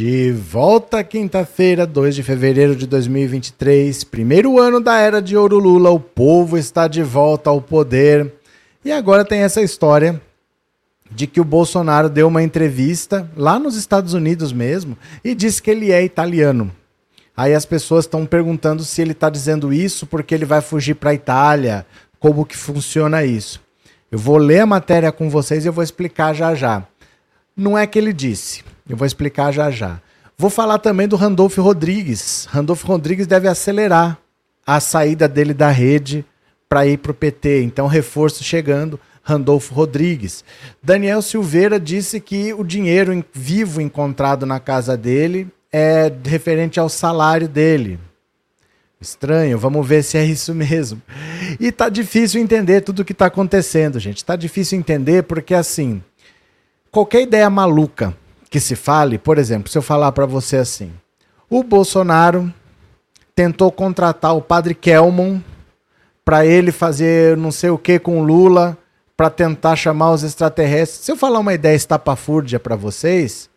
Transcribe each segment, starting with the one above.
De volta quinta-feira, 2 de fevereiro de 2023, primeiro ano da era de ouro Lula, o povo está de volta ao poder. E agora tem essa história de que o Bolsonaro deu uma entrevista lá nos Estados Unidos mesmo e disse que ele é italiano. Aí as pessoas estão perguntando se ele está dizendo isso porque ele vai fugir para a Itália, como que funciona isso. Eu vou ler a matéria com vocês e eu vou explicar já já. Não é que ele disse, eu vou explicar já já. Vou falar também do Randolfo Rodrigues. Randolfo Rodrigues deve acelerar a saída dele da rede para ir para o PT. Então, reforço chegando. Randolfo Rodrigues. Daniel Silveira disse que o dinheiro vivo encontrado na casa dele é referente ao salário dele. Estranho, vamos ver se é isso mesmo. E tá difícil entender tudo o que tá acontecendo, gente. Tá difícil entender porque assim, qualquer ideia maluca que se fale, por exemplo, se eu falar para você assim, o Bolsonaro tentou contratar o padre Kelmon para ele fazer não sei o que com Lula para tentar chamar os extraterrestres. Se eu falar uma ideia estapafúrdia para vocês,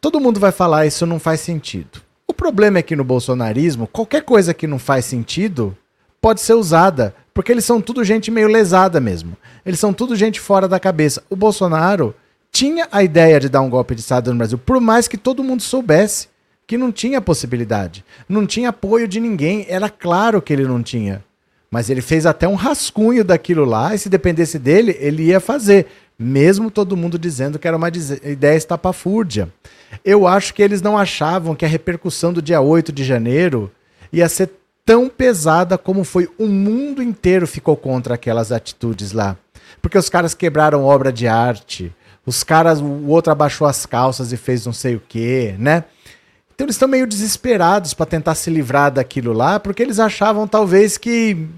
todo mundo vai falar isso não faz sentido. O problema é que no bolsonarismo, qualquer coisa que não faz sentido pode ser usada, porque eles são tudo gente meio lesada mesmo. Eles são tudo gente fora da cabeça. O Bolsonaro tinha a ideia de dar um golpe de Estado no Brasil, por mais que todo mundo soubesse que não tinha possibilidade. Não tinha apoio de ninguém, era claro que ele não tinha. Mas ele fez até um rascunho daquilo lá, e se dependesse dele, ele ia fazer mesmo todo mundo dizendo que era uma ideia estapafúrdia. Eu acho que eles não achavam que a repercussão do dia 8 de janeiro ia ser tão pesada como foi. O mundo inteiro ficou contra aquelas atitudes lá. Porque os caras quebraram obra de arte, os caras, o outro abaixou as calças e fez não sei o quê, né? Então eles estão meio desesperados para tentar se livrar daquilo lá, porque eles achavam talvez que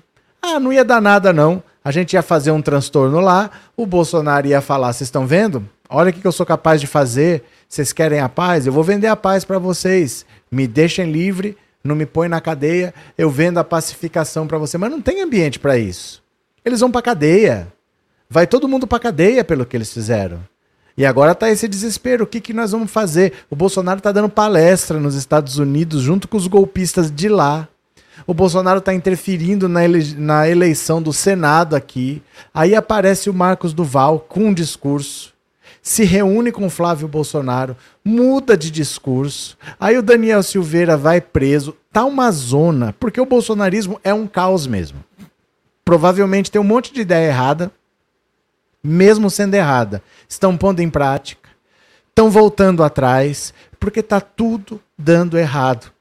ah, não ia dar nada não a gente ia fazer um transtorno lá, o Bolsonaro ia falar: vocês estão vendo? Olha o que eu sou capaz de fazer. Vocês querem a paz? Eu vou vender a paz para vocês. Me deixem livre, não me põe na cadeia, eu vendo a pacificação para você. Mas não tem ambiente para isso. Eles vão para cadeia. Vai todo mundo para cadeia pelo que eles fizeram. E agora tá esse desespero. O que, que nós vamos fazer? O Bolsonaro tá dando palestra nos Estados Unidos junto com os golpistas de lá o Bolsonaro está interferindo na, ele, na eleição do Senado aqui. Aí aparece o Marcos Duval com um discurso, se reúne com Flávio Bolsonaro, muda de discurso. Aí o Daniel Silveira vai preso. Tá uma zona, porque o bolsonarismo é um caos mesmo. Provavelmente tem um monte de ideia errada, mesmo sendo errada. Estão pondo em prática, estão voltando atrás, porque tá tudo dando errado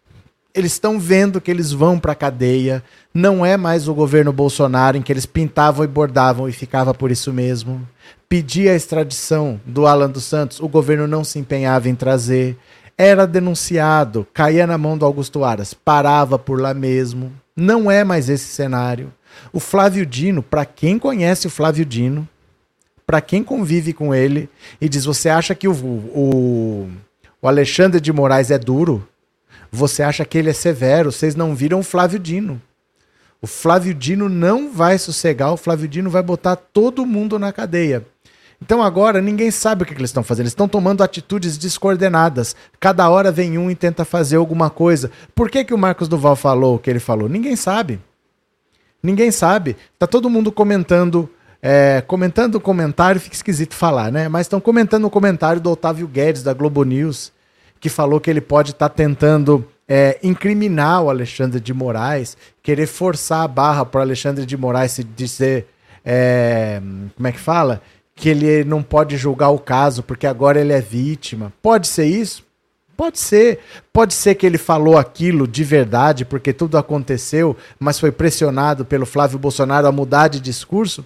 eles estão vendo que eles vão para a cadeia. Não é mais o governo Bolsonaro em que eles pintavam e bordavam e ficava por isso mesmo. Pedia a extradição do Alan dos Santos, o governo não se empenhava em trazer. Era denunciado, caía na mão do Augusto Aras, parava por lá mesmo. Não é mais esse cenário. O Flávio Dino, para quem conhece o Flávio Dino, para quem convive com ele e diz: Você acha que o, o, o Alexandre de Moraes é duro? Você acha que ele é severo? Vocês não viram o Flávio Dino. O Flávio Dino não vai sossegar, o Flávio Dino vai botar todo mundo na cadeia. Então agora ninguém sabe o que, eles estão fazendo. Eles estão tomando atitudes descoordenadas. Cada hora vem um e tenta fazer alguma coisa. Por que, que o Marcos Duval falou o que ele falou? Ninguém sabe. Ninguém sabe. Tá todo mundo comentando. É, comentando o comentário, fica esquisito falar, né? Mas estão comentando o comentário do Otávio Guedes, da Globo News que falou que ele pode estar tá tentando é, incriminar o Alexandre de Moraes, querer forçar a barra para o Alexandre de Moraes se dizer. É, como é que fala? Que ele não pode julgar o caso porque agora ele é vítima. Pode ser isso? Pode ser. Pode ser que ele falou aquilo de verdade porque tudo aconteceu, mas foi pressionado pelo Flávio Bolsonaro a mudar de discurso?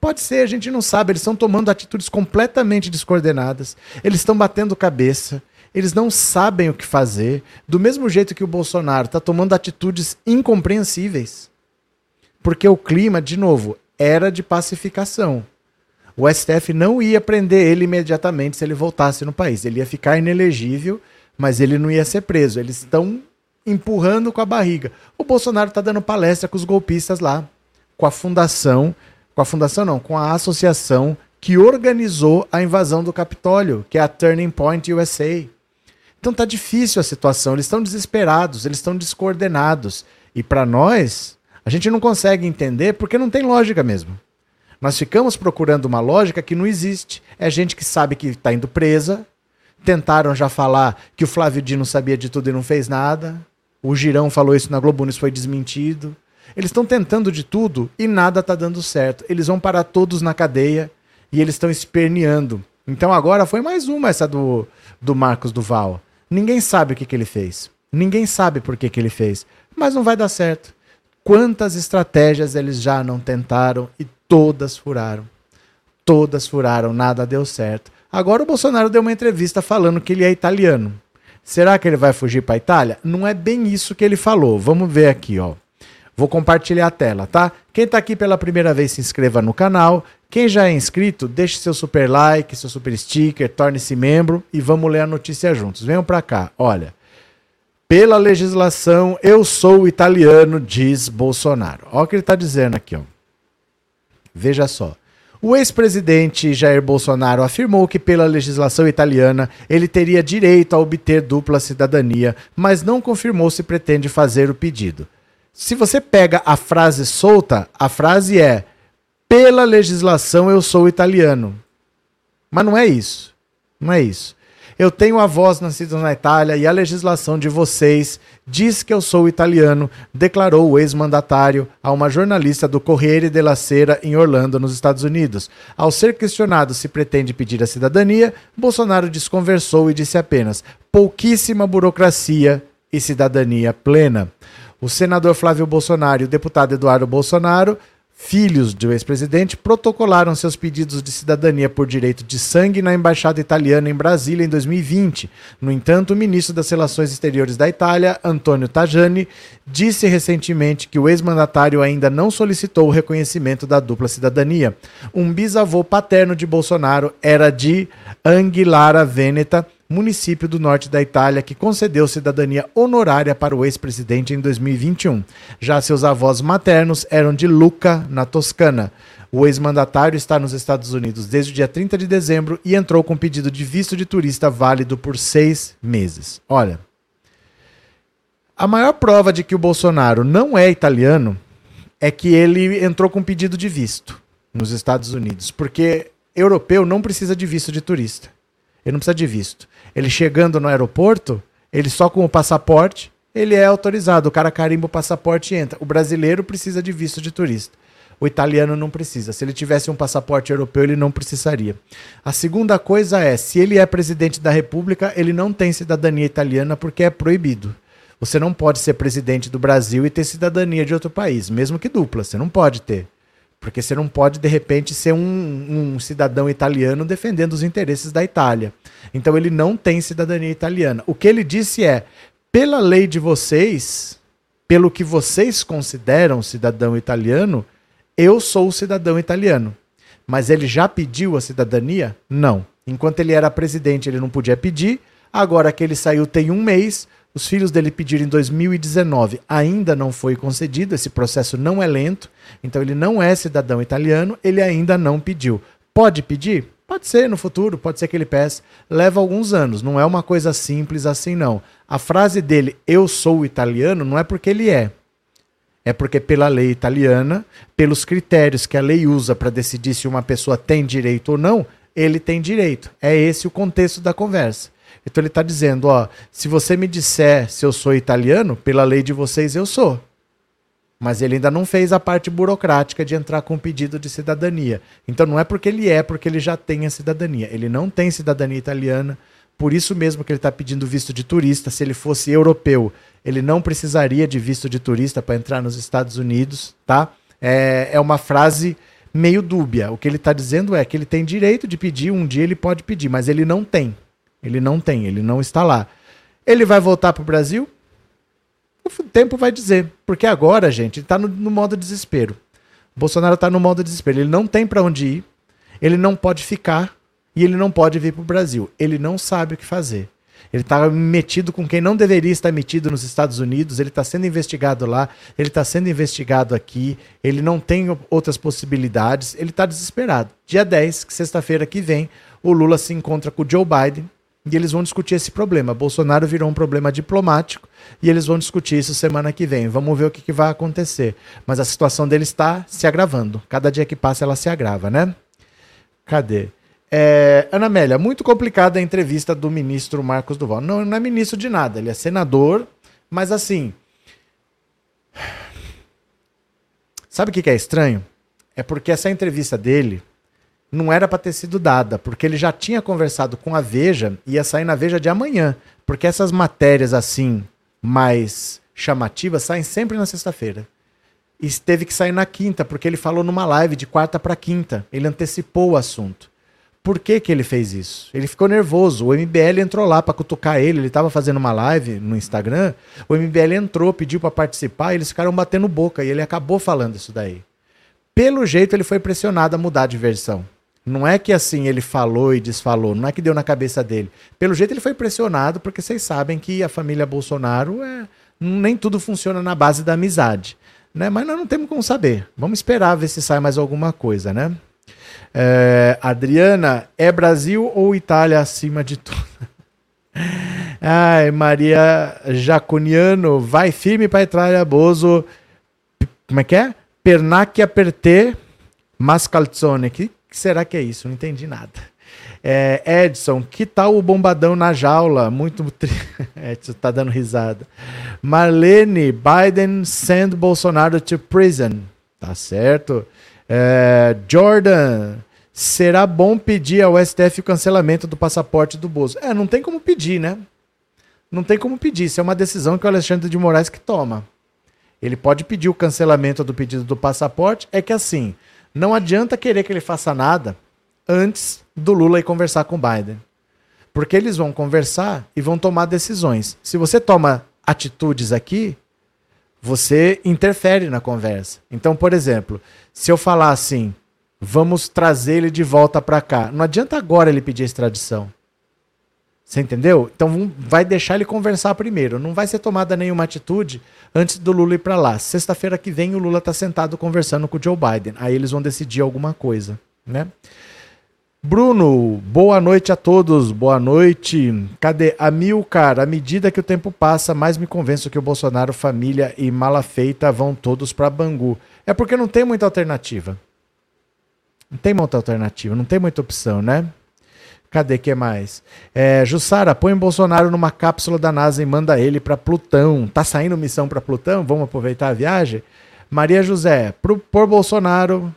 Pode ser, a gente não sabe. Eles estão tomando atitudes completamente descoordenadas. Eles estão batendo cabeça eles não sabem o que fazer, do mesmo jeito que o Bolsonaro está tomando atitudes incompreensíveis. Porque o clima, de novo, era de pacificação. O STF não ia prender ele imediatamente se ele voltasse no país. Ele ia ficar inelegível, mas ele não ia ser preso. Eles estão empurrando com a barriga. O Bolsonaro está dando palestra com os golpistas lá, com a fundação, com a fundação não, com a associação que organizou a invasão do Capitólio, que é a Turning Point USA. Então tá difícil a situação, eles estão desesperados, eles estão descoordenados. E para nós, a gente não consegue entender porque não tem lógica mesmo. Nós ficamos procurando uma lógica que não existe. É gente que sabe que está indo presa. Tentaram já falar que o Flávio Dino sabia de tudo e não fez nada. O Girão falou isso na Globo News, foi desmentido. Eles estão tentando de tudo e nada está dando certo. Eles vão parar todos na cadeia e eles estão esperneando. Então agora foi mais uma essa do, do Marcos Duval. Ninguém sabe o que, que ele fez. Ninguém sabe por que, que ele fez. Mas não vai dar certo. Quantas estratégias eles já não tentaram e todas furaram. Todas furaram, nada deu certo. Agora o Bolsonaro deu uma entrevista falando que ele é italiano. Será que ele vai fugir para a Itália? Não é bem isso que ele falou. Vamos ver aqui, ó. Vou compartilhar a tela, tá? Quem está aqui pela primeira vez, se inscreva no canal. Quem já é inscrito, deixe seu super like, seu super sticker, torne-se membro e vamos ler a notícia juntos. Venham para cá. Olha, pela legislação, eu sou italiano, diz Bolsonaro. Olha o que ele está dizendo aqui, ó. Veja só. O ex-presidente Jair Bolsonaro afirmou que, pela legislação italiana, ele teria direito a obter dupla cidadania, mas não confirmou se pretende fazer o pedido. Se você pega a frase solta, a frase é: pela legislação eu sou italiano. Mas não é isso. Não é isso. Eu tenho avós nascidos na Itália e a legislação de vocês diz que eu sou italiano, declarou o ex-mandatário a uma jornalista do Corriere della Sera em Orlando, nos Estados Unidos. Ao ser questionado se pretende pedir a cidadania, Bolsonaro desconversou e disse apenas: pouquíssima burocracia e cidadania plena. O senador Flávio Bolsonaro e o deputado Eduardo Bolsonaro, filhos do ex-presidente, protocolaram seus pedidos de cidadania por direito de sangue na embaixada italiana em Brasília em 2020. No entanto, o ministro das Relações Exteriores da Itália, Antonio Tajani, disse recentemente que o ex-mandatário ainda não solicitou o reconhecimento da dupla cidadania. Um bisavô paterno de Bolsonaro era de Anguillara Veneta município do norte da Itália que concedeu cidadania honorária para o ex-presidente em 2021. Já seus avós maternos eram de Lucca, na Toscana. O ex-mandatário está nos Estados Unidos desde o dia 30 de dezembro e entrou com pedido de visto de turista válido por seis meses. Olha, a maior prova de que o Bolsonaro não é italiano é que ele entrou com pedido de visto nos Estados Unidos, porque europeu não precisa de visto de turista. Ele não precisa de visto. Ele chegando no aeroporto, ele só com o passaporte, ele é autorizado. O cara carimba o passaporte e entra. O brasileiro precisa de visto de turista. O italiano não precisa. Se ele tivesse um passaporte europeu, ele não precisaria. A segunda coisa é, se ele é presidente da República, ele não tem cidadania italiana porque é proibido. Você não pode ser presidente do Brasil e ter cidadania de outro país, mesmo que dupla. Você não pode ter. Porque você não pode, de repente, ser um, um, cidadão italiano defendendo os interesses da Itália. Então ele não tem cidadania italiana. O que ele disse é: pela lei de vocês, pelo que vocês consideram cidadão italiano, eu sou cidadão italiano. Mas ele já pediu a cidadania? Não. Enquanto ele era presidente, ele não podia pedir. Agora que ele saiu tem um mês, os filhos dele pediram em 2019, ainda não foi concedido, esse processo não é lento, então ele não é cidadão italiano, ele ainda não pediu. Pode pedir? Pode ser no futuro, pode ser que ele peça. Leva alguns anos, não é uma coisa simples assim, não. A frase dele, eu sou italiano, não é porque ele é. É porque, pela lei italiana, pelos critérios que a lei usa para decidir se uma pessoa tem direito ou não, ele tem direito. É esse o contexto da conversa. Então ele está dizendo, ó, se você me disser se eu sou italiano, pela lei de vocês eu sou. Mas ele ainda não fez a parte burocrática de entrar com pedido de cidadania. Então não é porque ele é, porque ele já tem a cidadania. Ele não tem cidadania italiana, por isso mesmo que ele está pedindo visto de turista. Se ele fosse europeu, ele não precisaria de visto de turista para entrar nos Estados Unidos, tá? É, é uma frase meio dúbia. O que ele está dizendo é que ele tem direito de pedir, um dia ele pode pedir, mas ele não tem. Ele não tem, ele não está lá. Ele vai voltar para o Brasil? O tempo vai dizer. Porque agora, gente, ele está no, no, modo desespero. O Bolsonaro está no modo desespero. Ele não tem para onde ir, ele não pode ficar e ele não pode vir para o Brasil. Ele não sabe o que fazer. Ele está metido com quem não deveria estar metido nos Estados Unidos, ele está sendo investigado lá, ele está sendo investigado aqui, ele não tem outras possibilidades, ele está desesperado. Dia 10, sexta-feira que vem, o Lula se encontra com o Joe Biden e eles vão discutir esse problema. Bolsonaro virou um problema diplomático e eles vão discutir isso semana que vem. Vamos ver o que, que vai acontecer. Mas a situação dele está se agravando. Cada dia que passa ela se agrava, né? Cadê? É, Ana Amélia, muito complicada a entrevista do ministro Marcos Duval. Não, não é ministro de nada, ele é senador, mas assim. Sabe o que é estranho? É porque essa entrevista dele não era para ter sido dada, porque ele já tinha conversado com a Veja ia sair na Veja de amanhã. Porque essas matérias assim, mais chamativas, saem sempre na sexta-feira. E teve que sair na quinta, porque ele falou numa live de quarta para quinta. Ele antecipou o assunto. Por que, que ele fez isso? Ele ficou nervoso. O MBL entrou lá para cutucar ele. Ele estava fazendo uma live no Instagram. O MBL entrou, pediu para participar. E eles ficaram batendo boca. E ele acabou falando isso daí. Pelo jeito, ele foi pressionado a mudar de versão. Não é que assim ele falou e desfalou, não é que deu na cabeça dele. Pelo jeito ele foi pressionado, porque vocês sabem que a família Bolsonaro é. Nem tudo funciona na base da amizade. Né? Mas nós não temos como saber. Vamos esperar ver se sai mais alguma coisa, né? É, Adriana, é Brasil ou Itália acima de tudo? Ai, Maria Jaconiano, vai firme para Itália, Bozo. Como é que é? Pernacchia per te, mascalzone. Que, que será que é isso? Não entendi nada. É, Edson, que tal o bombadão na jaula? Muito. Tri... Edson tá dando risada. Marlene, Biden send Bolsonaro to prison. Tá certo. É, Jordan, será bom pedir ao STF o cancelamento do passaporte do Bozo. É, não tem como pedir, né? Não tem como pedir. Isso é uma decisão que o Alexandre de Moraes que toma. Ele pode pedir o cancelamento do pedido do passaporte. É que assim, não adianta querer que ele faça nada antes do Lula ir conversar com o Biden. Porque eles vão conversar e vão tomar decisões. Se você toma atitudes aqui, você interfere na conversa. Então, por exemplo, se eu falar assim, vamos trazer ele de volta para cá, não adianta agora ele pedir extradição. Você entendeu? Então vai deixar ele conversar primeiro. Não vai ser tomada nenhuma atitude antes do Lula ir para lá. Sexta-feira que vem o Lula está sentado conversando com o Joe Biden. Aí eles vão decidir alguma coisa, né? Bruno, boa noite a todos, boa noite. Cadê? Amilcar, à medida que o tempo passa, mais me convenço que o Bolsonaro, família e mala feita vão todos para Bangu. É porque não tem muita alternativa. Não tem muita alternativa, não tem muita opção, né? Cadê que mais? É, Jussara, põe Bolsonaro numa cápsula da NASA e manda ele para Plutão. Tá saindo missão para Plutão? Vamos aproveitar a viagem? Maria José, por Bolsonaro,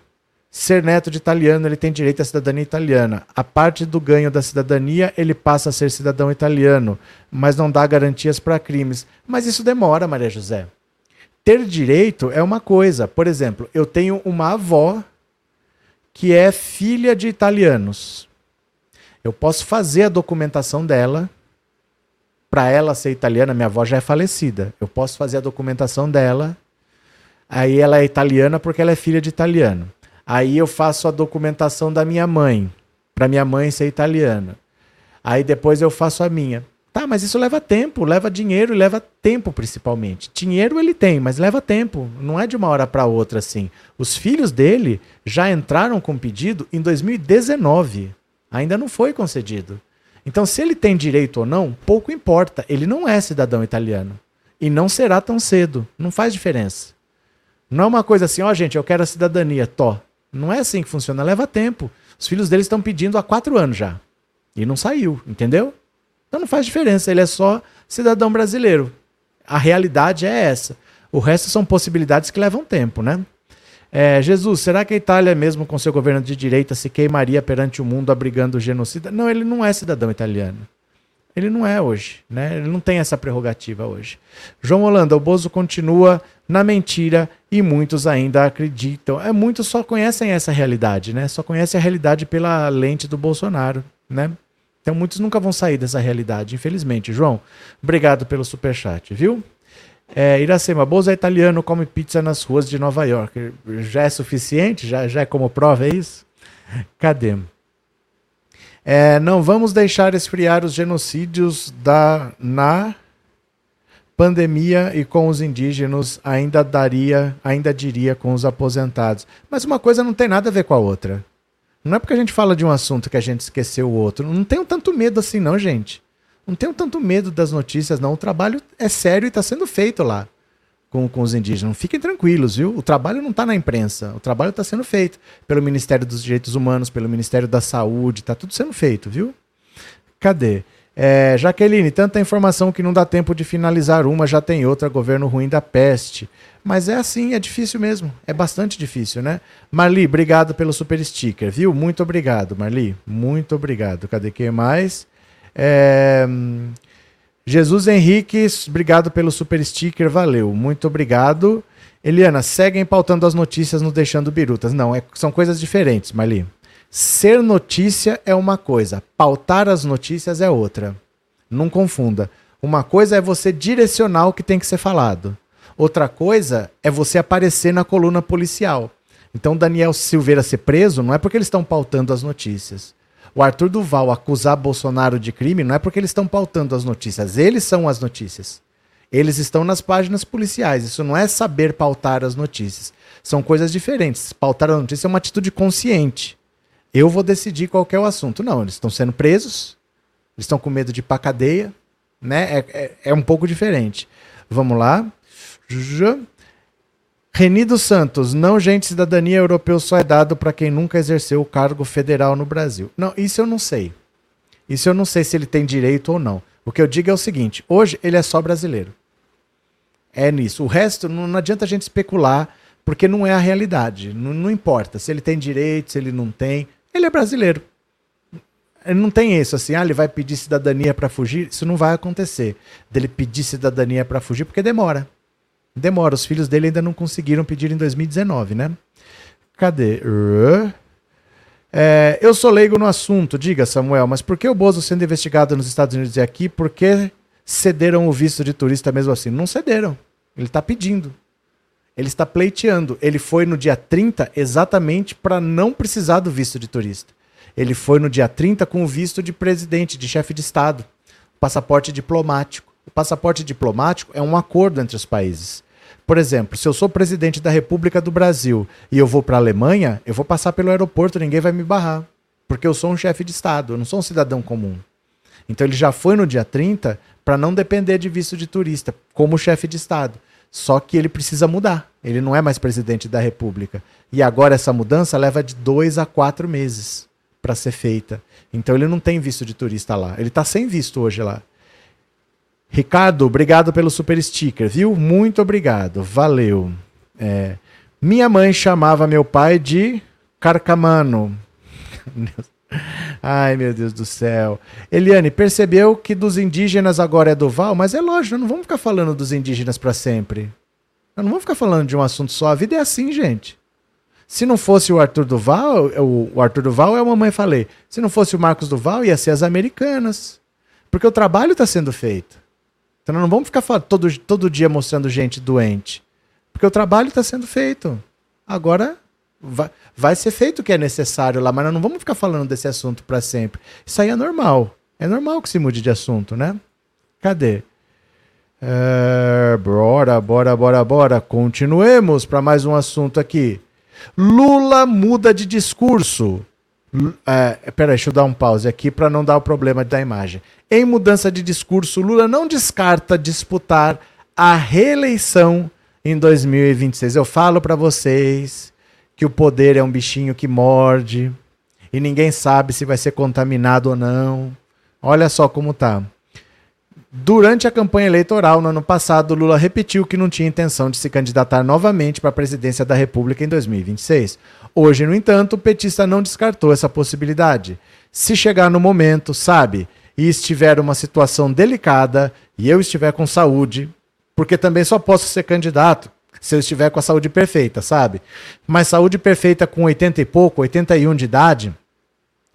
ser neto de italiano, ele tem direito à cidadania italiana. A parte do ganho da cidadania, ele passa a ser cidadão italiano, mas não dá garantias para crimes. Mas isso demora, Maria José. Ter direito é uma coisa. Por exemplo, eu tenho uma avó que é filha de italianos. Eu posso fazer a documentação dela para ela ser italiana. Minha avó já é falecida. Eu posso fazer a documentação dela. Aí ela é italiana porque ela é filha de italiano. Aí eu faço a documentação da minha mãe, para minha mãe ser italiana. Aí depois eu faço a minha. Tá, mas isso leva tempo, leva dinheiro e leva tempo principalmente. Dinheiro ele tem, mas leva tempo. Não é de uma hora para outra assim. Os filhos dele já entraram com pedido em 2019. Ainda não foi concedido. Então, se ele tem direito ou não, pouco importa. Ele não é cidadão italiano. E não será tão cedo. Não faz diferença. Não é uma coisa assim, ó, oh, gente, eu quero a cidadania, tó. Não é assim que funciona, leva tempo. Os filhos dele estão pedindo há quatro anos já. E não saiu, entendeu? Então não faz diferença, ele é só cidadão brasileiro. A realidade é essa. O resto são possibilidades que levam tempo, né? É, Jesus, será que a Itália, mesmo com seu governo de direita, se queimaria perante o mundo abrigando o genocida? Não, ele não é cidadão italiano. Ele não é hoje, né? Ele não tem essa prerrogativa hoje. João Holanda, o Bozo continua na mentira e muitos ainda acreditam. É, muitos só conhecem essa realidade, né? Só conhecem a realidade pela lente do Bolsonaro, né? Então muitos nunca vão sair dessa realidade, infelizmente. João, obrigado pelo superchat, viu? É, Iracema, Bozo é italiano, come pizza nas ruas de Nova York. Já é suficiente? Já, já é como prova, é isso? Cadê? É, não vamos deixar esfriar os genocídios da, na pandemia e com os indígenas, ainda daria, ainda diria com os aposentados. Mas uma coisa não tem nada a ver com a outra. Não é porque a gente fala de um assunto que a gente esqueceu o outro. Não tenho tanto medo assim, não, gente. Não tenho tanto medo das notícias, não. O trabalho é sério e está sendo feito lá com, com os indígenas. Fiquem tranquilos, viu? O trabalho não está na imprensa. O trabalho está sendo feito pelo Ministério dos Direitos Humanos, pelo Ministério da Saúde. Está tudo sendo feito, viu? Cadê? É, Jaqueline, tanta informação que não dá tempo de finalizar uma, já tem outra, governo ruim da peste. Mas é assim, é difícil mesmo. É bastante difícil, né? Marli, obrigado pelo super sticker, viu? Muito obrigado, Marli. Muito obrigado. Cadê quem mais? É... Jesus Henrique, obrigado pelo super sticker, valeu. Muito obrigado. Eliana, seguem pautando as notícias no Deixando Birutas. Não, é, são coisas diferentes, Marli. Ser notícia é uma coisa, pautar as notícias é outra. Não confunda. Uma coisa é você direcionar o que tem que ser falado. Outra coisa é você aparecer na coluna policial. Então, Daniel Silveira ser preso não é porque eles estão pautando as notícias. O Arthur Duval acusar Bolsonaro de crime não é porque eles estão pautando as notícias. Eles são as notícias. Eles estão nas páginas policiais. Isso não é saber pautar as notícias. São coisas diferentes. Pautar a notícia é uma atitude consciente eu vou decidir qual é o assunto. Não, eles estão sendo presos, eles estão com medo de ir pra cadeia, né? É, é, é um pouco diferente. Vamos lá. Reni dos Santos, não, gente, cidadania europeu só é dado para quem nunca exerceu o cargo federal no Brasil. Não, isso eu não sei. Isso eu não sei se ele tem direito ou não. O que eu digo é o seguinte: hoje ele é só brasileiro. É nisso. O resto, não, não adianta a gente especular, porque não é a realidade. Não, não importa se ele tem direito, se ele não tem. Ele é brasileiro. Ele não tem isso assim, ah, ele vai pedir cidadania para fugir. Isso não vai acontecer. Dele pedir cidadania para fugir, porque demora. Demora. Os filhos dele ainda não conseguiram pedir em 2019, né? Cadê? É, eu sou leigo no assunto, diga Samuel, mas por que o Bozo sendo investigado nos Estados Unidos e aqui, por que cederam o visto de turista mesmo assim? Não cederam. Ele está pedindo. Ele está pleiteando. Ele foi no dia 30 exatamente para não precisar do visto de turista. Ele foi no dia 30 com o visto de presidente, de chefe de Estado, passaporte diplomático. O passaporte diplomático é um acordo entre os países. Por exemplo, se eu sou presidente da República do Brasil e eu vou para a Alemanha, eu vou passar pelo aeroporto, ninguém vai me barrar. Porque eu sou um chefe de Estado, eu não sou um cidadão comum. Então ele já foi no dia 30 para não depender de visto de turista, como chefe de Estado. Só que ele precisa mudar. Ele não é mais presidente da República. E agora essa mudança leva de dois a quatro meses para ser feita. Então ele não tem visto de turista lá. Ele está sem visto hoje lá. Ricardo, obrigado pelo super sticker, viu? Muito obrigado. Valeu. É, minha mãe chamava meu pai de Carcamano. Ai, meu Deus do céu. Eliane, percebeu que dos indígenas agora é do Val? Mas é lógico, não vamos ficar falando dos indígenas para sempre. Eu não vamos ficar falando de um assunto só. A vida é assim, gente. Se não fosse o Arthur Duval, o Arthur Duval é a mamãe falei. Se não fosse o Marcos Duval, ia ser as americanas. Porque o trabalho está sendo feito. Então não vamos ficar todo, todo dia mostrando gente doente. Porque o trabalho está sendo feito. Agora vai, vai ser feito o que é necessário lá, mas nós não vamos ficar falando desse assunto para sempre. Isso aí é normal. É normal que se mude de assunto, né? Cadê? É, bora, bora, bora, bora. Continuemos para mais um assunto aqui. Lula muda de discurso. É, peraí, deixa eu dar um pause aqui para não dar o problema da imagem. Em mudança de discurso, Lula não descarta disputar a reeleição em 2026. Eu falo para vocês que o poder é um bichinho que morde e ninguém sabe se vai ser contaminado ou não. Olha só como tá. Durante a campanha eleitoral no ano passado, Lula repetiu que não tinha intenção de se candidatar novamente para a presidência da República em 2026. Hoje, no entanto, o petista não descartou essa possibilidade. Se chegar no momento, sabe, e estiver uma situação delicada e eu estiver com saúde, porque também só posso ser candidato se eu estiver com a saúde perfeita, sabe? Mas saúde perfeita com 80 e pouco, 81 de idade,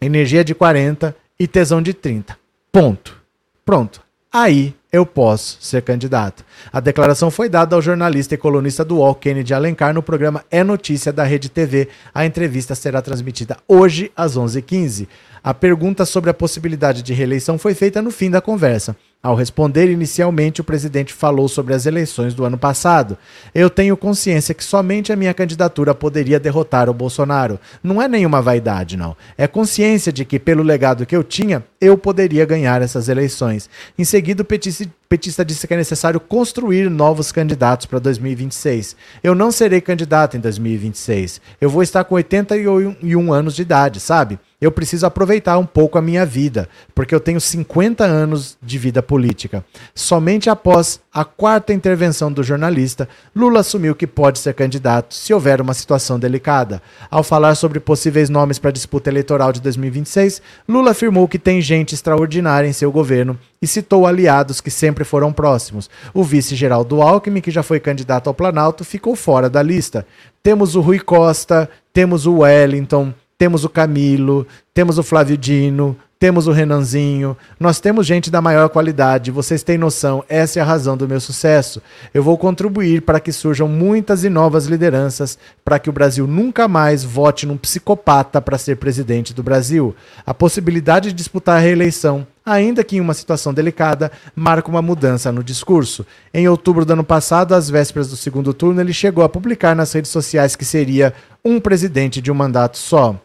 energia de 40 e tesão de 30. Ponto. Pronto. Aí eu posso ser candidato. A declaração foi dada ao jornalista e colunista do UOL, Kennedy Alencar, no programa É Notícia da Rede TV. A entrevista será transmitida hoje às 11h15. A pergunta sobre a possibilidade de reeleição foi feita no fim da conversa. Ao responder inicialmente, o presidente falou sobre as eleições do ano passado. Eu tenho consciência que somente a minha candidatura poderia derrotar o Bolsonaro. Não é nenhuma vaidade, não. É consciência de que, pelo legado que eu tinha, eu poderia ganhar essas eleições. Em seguida, o petista, petista disse que é necessário construir novos candidatos para 2026. Eu não serei candidato em 2026. Eu vou estar com 81 anos de idade, sabe? eu preciso aproveitar um pouco a minha vida, porque eu tenho 50 anos de vida política. Somente após a quarta intervenção do jornalista, Lula assumiu que pode ser candidato se houver uma situação delicada. Ao falar sobre possíveis nomes para a disputa eleitoral de 2026, Lula afirmou que tem gente extraordinária em seu governo e citou aliados que sempre foram próximos. O vice-geraldo Alckmin, que já foi candidato ao Planalto, ficou fora da lista. Temos o Rui Costa, temos o Wellington, temos o Camilo, temos o Flávio Dino, temos o Renanzinho, nós temos gente da maior qualidade, vocês têm noção, essa é a razão do meu sucesso. Eu vou contribuir para que surjam muitas e novas lideranças, para que o Brasil nunca mais vote num psicopata para ser presidente do Brasil. A possibilidade de disputar a reeleição, ainda que em uma situação delicada, marca uma mudança no discurso. Em outubro do ano passado, às vésperas do segundo turno, ele chegou a publicar nas redes sociais que seria um presidente de um mandato só.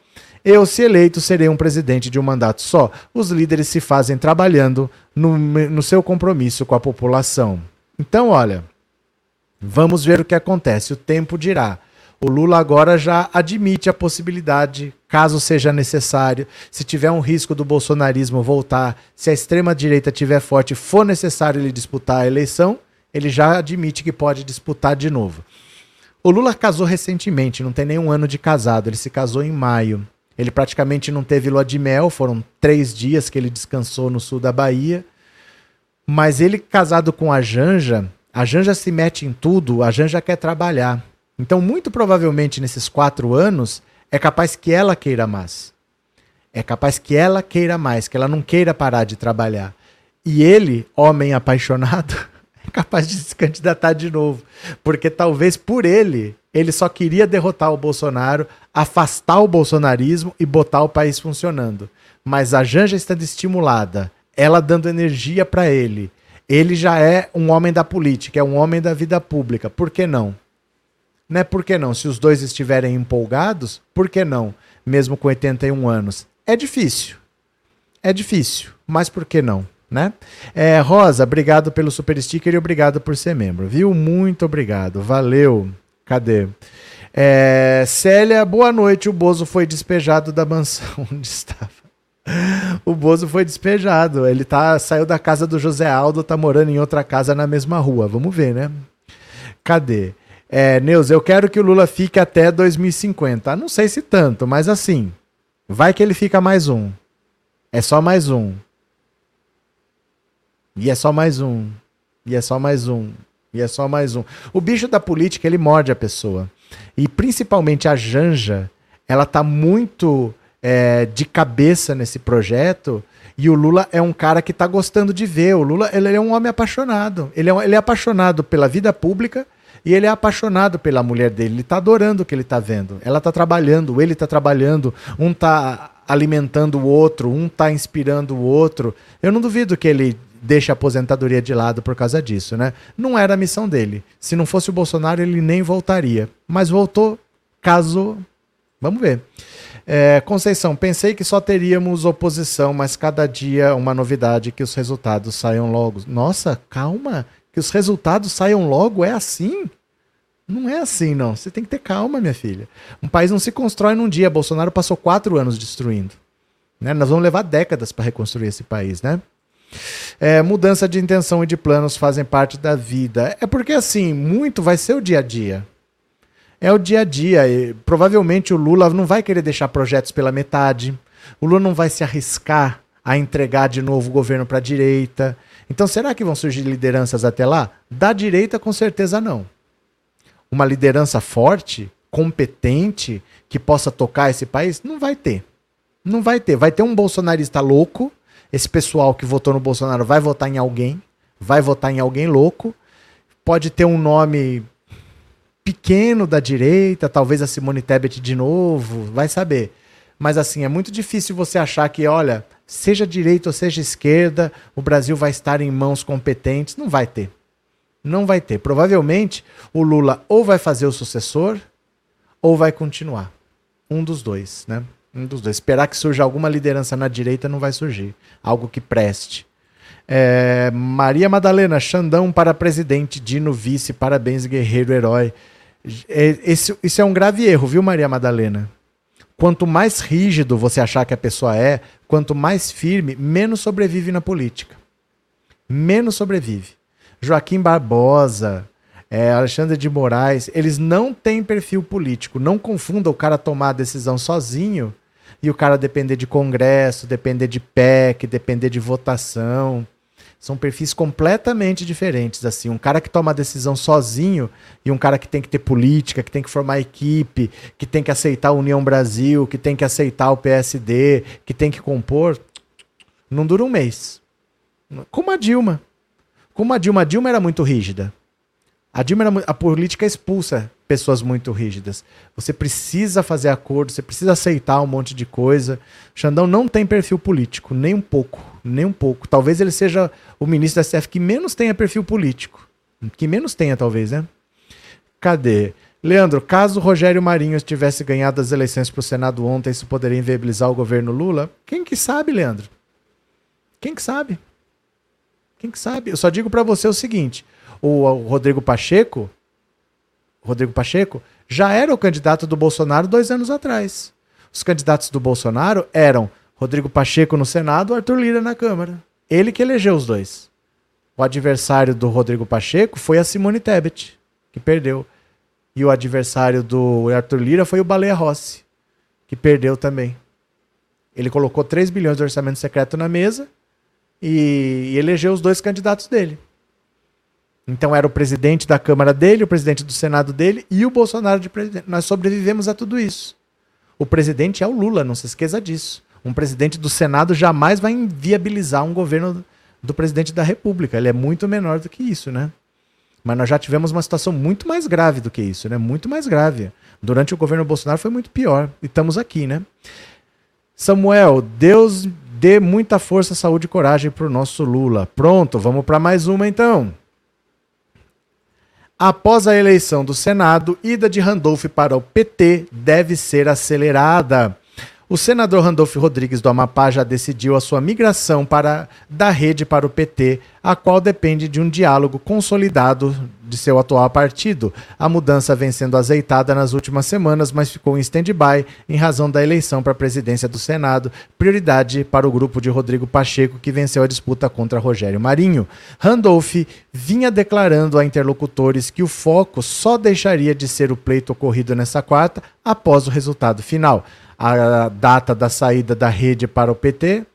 Eu, se eleito, serei um presidente de um mandato só. Os líderes se fazem trabalhando no, no seu compromisso com a população. Então, olha, vamos ver o que acontece. O tempo dirá. O Lula agora já admite a possibilidade, caso seja necessário, se tiver um risco do bolsonarismo voltar, se a extrema-direita tiver forte for necessário ele disputar a eleição, ele já admite que pode disputar de novo. O Lula casou recentemente, não tem nenhum ano de casado, ele se casou em maio. Ele praticamente não teve lua de mel, foram três dias que ele descansou no sul da Bahia. Mas ele, casado com a Janja, a Janja se mete em tudo, a Janja quer trabalhar. Então, muito provavelmente, nesses quatro anos, é capaz que ela queira mais. É capaz que ela queira mais, que ela não queira parar de trabalhar. E ele, homem apaixonado, é capaz de se candidatar de novo. Porque talvez por ele ele só queria derrotar o Bolsonaro, afastar o bolsonarismo e botar o país funcionando. Mas a Janja estando estimulada, ela dando energia para ele. Ele já é um homem da política, é um homem da vida pública. Por que não? Né? Por que não? Se os dois estiverem empolgados, por que não? Mesmo com 81 anos. É difícil. É difícil, mas por que não? Né? É, Rosa, obrigado pelo super sticker e obrigado por ser membro, viu? Muito obrigado, valeu. Cadê? É, Célia, boa noite. O Bozo foi despejado da mansão onde estava. O Bozo foi despejado. Ele tá saiu da casa do José Aldo, tá morando em outra casa na mesma rua. Vamos ver, né? Cadê? É, Neus, eu quero que o Lula fique até 2050. Não sei se tanto, mas assim, vai que ele fica mais um. É só mais um. E é só mais um. E é só mais um. E é só mais um. O bicho da política, ele morde a pessoa. E principalmente a Janja, ela tá muito é, de cabeça nesse projeto. E o Lula é um cara que tá gostando de ver. O Lula ele é um homem apaixonado. Ele é, ele é apaixonado pela vida pública e ele é apaixonado pela mulher dele. Ele tá adorando o que ele tá vendo. Ela tá trabalhando, ele tá trabalhando. Um tá alimentando o outro, um tá inspirando o outro. Eu não duvido que ele deixa a aposentadoria de lado por causa disso, né? Não era a missão dele. Se não fosse o Bolsonaro, ele nem voltaria. Mas voltou, caso. Vamos ver. É, Conceição, pensei que só teríamos oposição, mas cada dia uma novidade que os resultados saiam logo. Nossa, calma, que os resultados saiam logo é assim? Não é assim, não. Você tem que ter calma, minha filha. Um país não se constrói num dia. Bolsonaro passou quatro anos destruindo. Né? Nós vamos levar décadas para reconstruir esse país, né? É, mudança de intenção e de planos fazem parte da vida. É porque, assim, muito vai ser o dia a dia. É o dia a dia. E, provavelmente o Lula não vai querer deixar projetos pela metade. O Lula não vai se arriscar a entregar de novo o governo para a direita. Então, será que vão surgir lideranças até lá? Da direita, com certeza não. Uma liderança forte, competente, que possa tocar esse país? Não vai ter. Não vai ter. Vai ter um bolsonarista louco esse pessoal que votou no Bolsonaro vai votar em alguém, vai votar em alguém louco, pode ter um nome pequeno da direita, talvez a Simone Tebet de novo, vai saber. Mas assim, é muito difícil você achar que, olha, seja direita ou seja esquerda, o Brasil vai estar em mãos competentes. Não vai ter. Não vai ter. Provavelmente o Lula ou vai fazer o sucessor ou vai continuar. Um dos dois, né? Um dos dois. Esperar que surja alguma liderança na direita não vai surgir. Algo que preste. É, Maria Madalena, Xandão para presidente, Dino vice, parabéns, guerreiro herói. É, esse, isso é um grave erro, viu, Maria Madalena? Quanto mais rígido você achar que a pessoa é, quanto mais firme, menos sobrevive na política. Menos sobrevive. Joaquim Barbosa, é, Alexandre de Moraes, eles não têm perfil político. Não confunda o cara tomar a decisão sozinho e o cara depender de congresso, depender de PEC, depender de votação. São perfis completamente diferentes, assim. Um cara que toma a decisão sozinho e um cara que tem que ter política, que tem que formar equipe, que tem que aceitar a União Brasil, que tem que aceitar o PSD, que tem que compor, não dura um mês. Como a Dilma. Como a Dilma, a Dilma era muito rígida. A Dilma era, a política expulsa pessoas muito rígidas. Você precisa fazer acordo, você precisa aceitar um monte de coisa. Xandão não tem perfil político, nem um pouco, nem um pouco. Talvez ele seja o ministro da STF que menos tenha perfil político. Que menos tenha, talvez, né? Cadê? Leandro, caso Rogério Marinho tivesse ganhado as eleições para o Senado ontem, isso poderia inviabilizar o governo Lula? Quem que sabe, Leandro? Quem que sabe? Quem que sabe? Eu só digo para você o seguinte: o Rodrigo Pacheco, Rodrigo Pacheco, já era o candidato do Bolsonaro dois anos atrás. Os candidatos do Bolsonaro eram Rodrigo Pacheco no Senado, Arthur Lira na Câmara. Ele que elegeu os dois. O adversário do Rodrigo Pacheco foi a Simone Tebet, que perdeu. E o adversário do Arthur Lira foi o Baleia Rossi, que perdeu também. Ele colocou 3 bilhões de orçamento secreto na mesa e, e elegeu os dois candidatos dele. Então era o presidente da Câmara dele, o presidente do Senado dele e o Bolsonaro de presidente. Nós sobrevivemos a tudo isso. O presidente é o Lula, não se esqueça disso. Um presidente do Senado jamais vai inviabilizar um governo do presidente da República. Ele é muito menor do que isso, né? Mas nós já tivemos uma situação muito mais grave do que isso, né? Muito mais grave. Durante o governo Bolsonaro foi muito pior. E estamos aqui, né? Samuel, Deus dê muita força, saúde e coragem para o nosso Lula. Pronto, vamos para mais uma então. Após a eleição do Senado, ida de Randolph para o PT deve ser acelerada. O senador Randolph Rodrigues do Amapá já decidiu a sua migração para da rede para o PT, a qual depende de um diálogo consolidado de seu atual partido. A mudança vem sendo azeitada nas últimas semanas, mas ficou em stand-by em razão da eleição para a presidência do Senado, prioridade para o grupo de Rodrigo Pacheco, que venceu a disputa contra Rogério Marinho. Randolph vinha declarando a interlocutores que o foco só deixaria de ser o pleito ocorrido nessa quarta após o resultado final a data da saída da rede para o PT,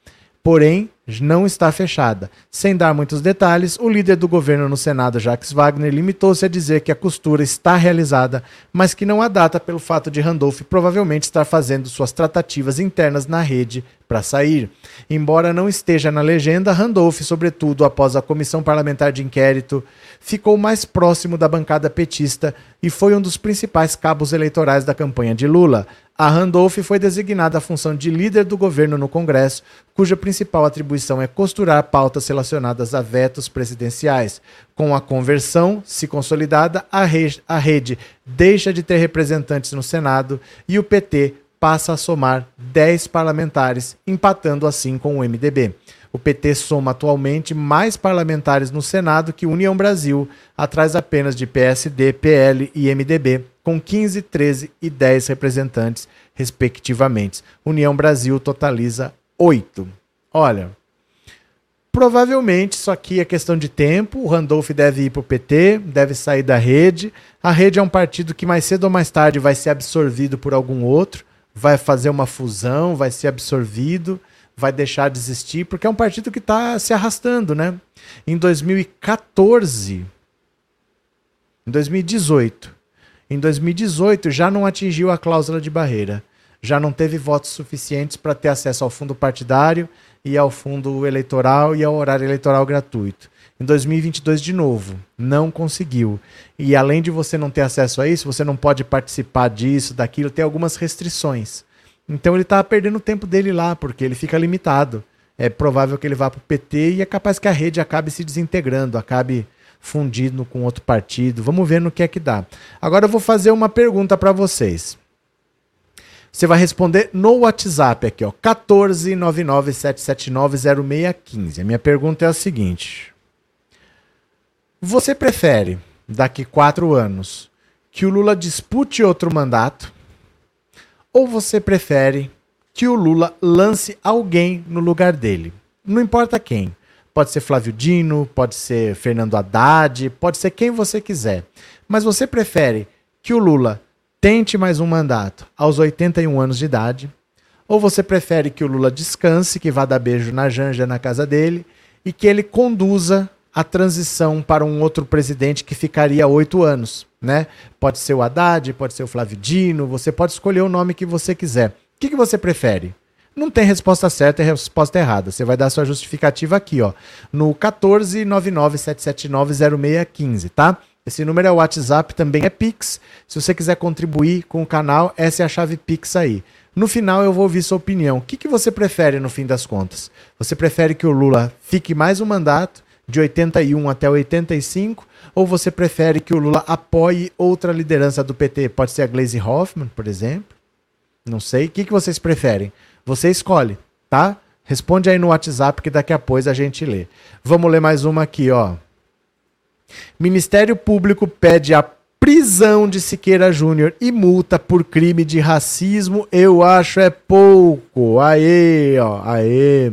porém não está fechada. Sem dar muitos detalhes, o líder do governo no Senado, Jacques Wagner, limitou-se a dizer que a costura está realizada, mas que não há data pelo fato de Randolph provavelmente estar fazendo suas tratativas internas na rede para sair. Embora não esteja na legenda, Randolph, sobretudo após a comissão parlamentar de inquérito, ficou mais próximo da bancada petista e foi um dos principais cabos eleitorais da campanha de Lula. A Randolph foi designada à função de líder do governo no Congresso, cuja principal atribuição é costurar pautas relacionadas a vetos presidenciais. Com a conversão, se consolidada, a, re a rede deixa de ter representantes no Senado e o PT passa a somar 10 parlamentares, empatando assim com o MDB. O PT soma atualmente mais parlamentares no Senado que União Brasil, atrás apenas de PSD, PL e MDB, com 15, 13 e 10 representantes, respectivamente. União Brasil totaliza 8. Olha, provavelmente isso aqui é questão de tempo. O Randolph deve ir para o PT, deve sair da rede. A rede é um partido que mais cedo ou mais tarde vai ser absorvido por algum outro, vai fazer uma fusão, vai ser absorvido vai deixar de existir, porque é um partido que está se arrastando, né? Em 2014, em 2018, em 2018 já não atingiu a cláusula de barreira, já não teve votos suficientes para ter acesso ao fundo partidário e ao fundo eleitoral e ao horário eleitoral gratuito. Em 2022, de novo, não conseguiu. E além de você não ter acesso a isso, você não pode participar disso, daquilo, tem algumas restrições. Então ele está perdendo o tempo dele lá, porque ele fica limitado. É provável que ele vá para o PT e é capaz que a rede acabe se desintegrando, acabe fundindo com outro partido. Vamos ver no que é que dá. Agora eu vou fazer uma pergunta para vocês. Você vai responder no WhatsApp aqui, ó, 14997790615. A minha pergunta é a seguinte: Você prefere daqui quatro anos que o Lula dispute outro mandato ou você prefere que o Lula lance alguém no lugar dele? Não importa quem. Pode ser Flávio Dino, pode ser Fernando Haddad, pode ser quem você quiser. Mas você prefere que o Lula tente mais um mandato aos 81 anos de idade? Ou você prefere que o Lula descanse, que vá dar beijo na Janja na casa dele e que ele conduza a transição para um outro presidente que ficaria oito anos, né? Pode ser o Haddad, pode ser o Flávio Dino, você pode escolher o nome que você quiser. O que, que você prefere? Não tem resposta certa e resposta errada. Você vai dar sua justificativa aqui, ó, no 14997790615, tá? Esse número é o WhatsApp, também é Pix. Se você quiser contribuir com o canal, essa é a chave Pix aí. No final eu vou ouvir sua opinião. O que, que você prefere no fim das contas? Você prefere que o Lula fique mais um mandato, de 81 até 85? Ou você prefere que o Lula apoie outra liderança do PT? Pode ser a Glaze Hoffman, por exemplo? Não sei. O que, que vocês preferem? Você escolhe, tá? Responde aí no WhatsApp que daqui a pouco a gente lê. Vamos ler mais uma aqui, ó. Ministério Público pede a prisão de Siqueira Júnior e multa por crime de racismo. Eu acho é pouco. Aê, ó, aê.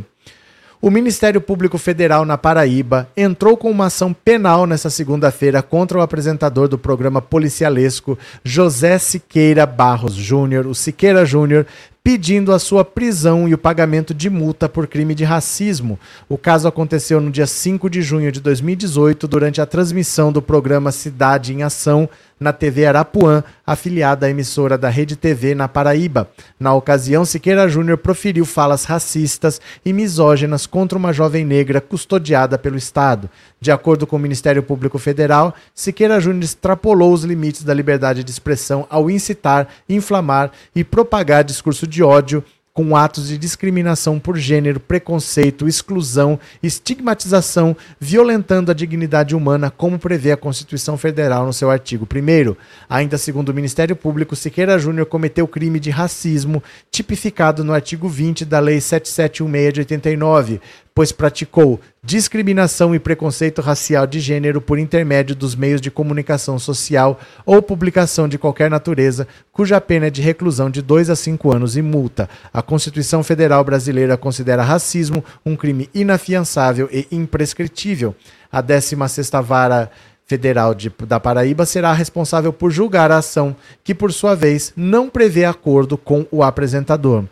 O Ministério Público Federal na Paraíba entrou com uma ação penal nesta segunda-feira contra o apresentador do programa policialesco José Siqueira Barros Júnior, o Siqueira Júnior, pedindo a sua prisão e o pagamento de multa por crime de racismo. O caso aconteceu no dia 5 de junho de 2018, durante a transmissão do programa Cidade em Ação na TV Arapuã, afiliada à emissora da Rede TV na Paraíba. Na ocasião, Siqueira Júnior proferiu falas racistas e misóginas contra uma jovem negra custodiada pelo Estado. De acordo com o Ministério Público Federal, Siqueira Júnior extrapolou os limites da liberdade de expressão ao incitar, inflamar e propagar discurso de ódio com atos de discriminação por gênero, preconceito, exclusão, estigmatização, violentando a dignidade humana, como prevê a Constituição Federal no seu artigo 1. Ainda segundo o Ministério Público, Siqueira Júnior cometeu crime de racismo, tipificado no artigo 20 da Lei 7716 de 89, pois praticou discriminação e preconceito racial de gênero por intermédio dos meios de comunicação social ou publicação de qualquer natureza, cuja pena é de reclusão de 2 a 5 anos e multa. A Constituição Federal Brasileira considera racismo um crime inafiançável e imprescritível. A 16ª Vara Federal de, da Paraíba será responsável por julgar a ação, que por sua vez não prevê acordo com o apresentador.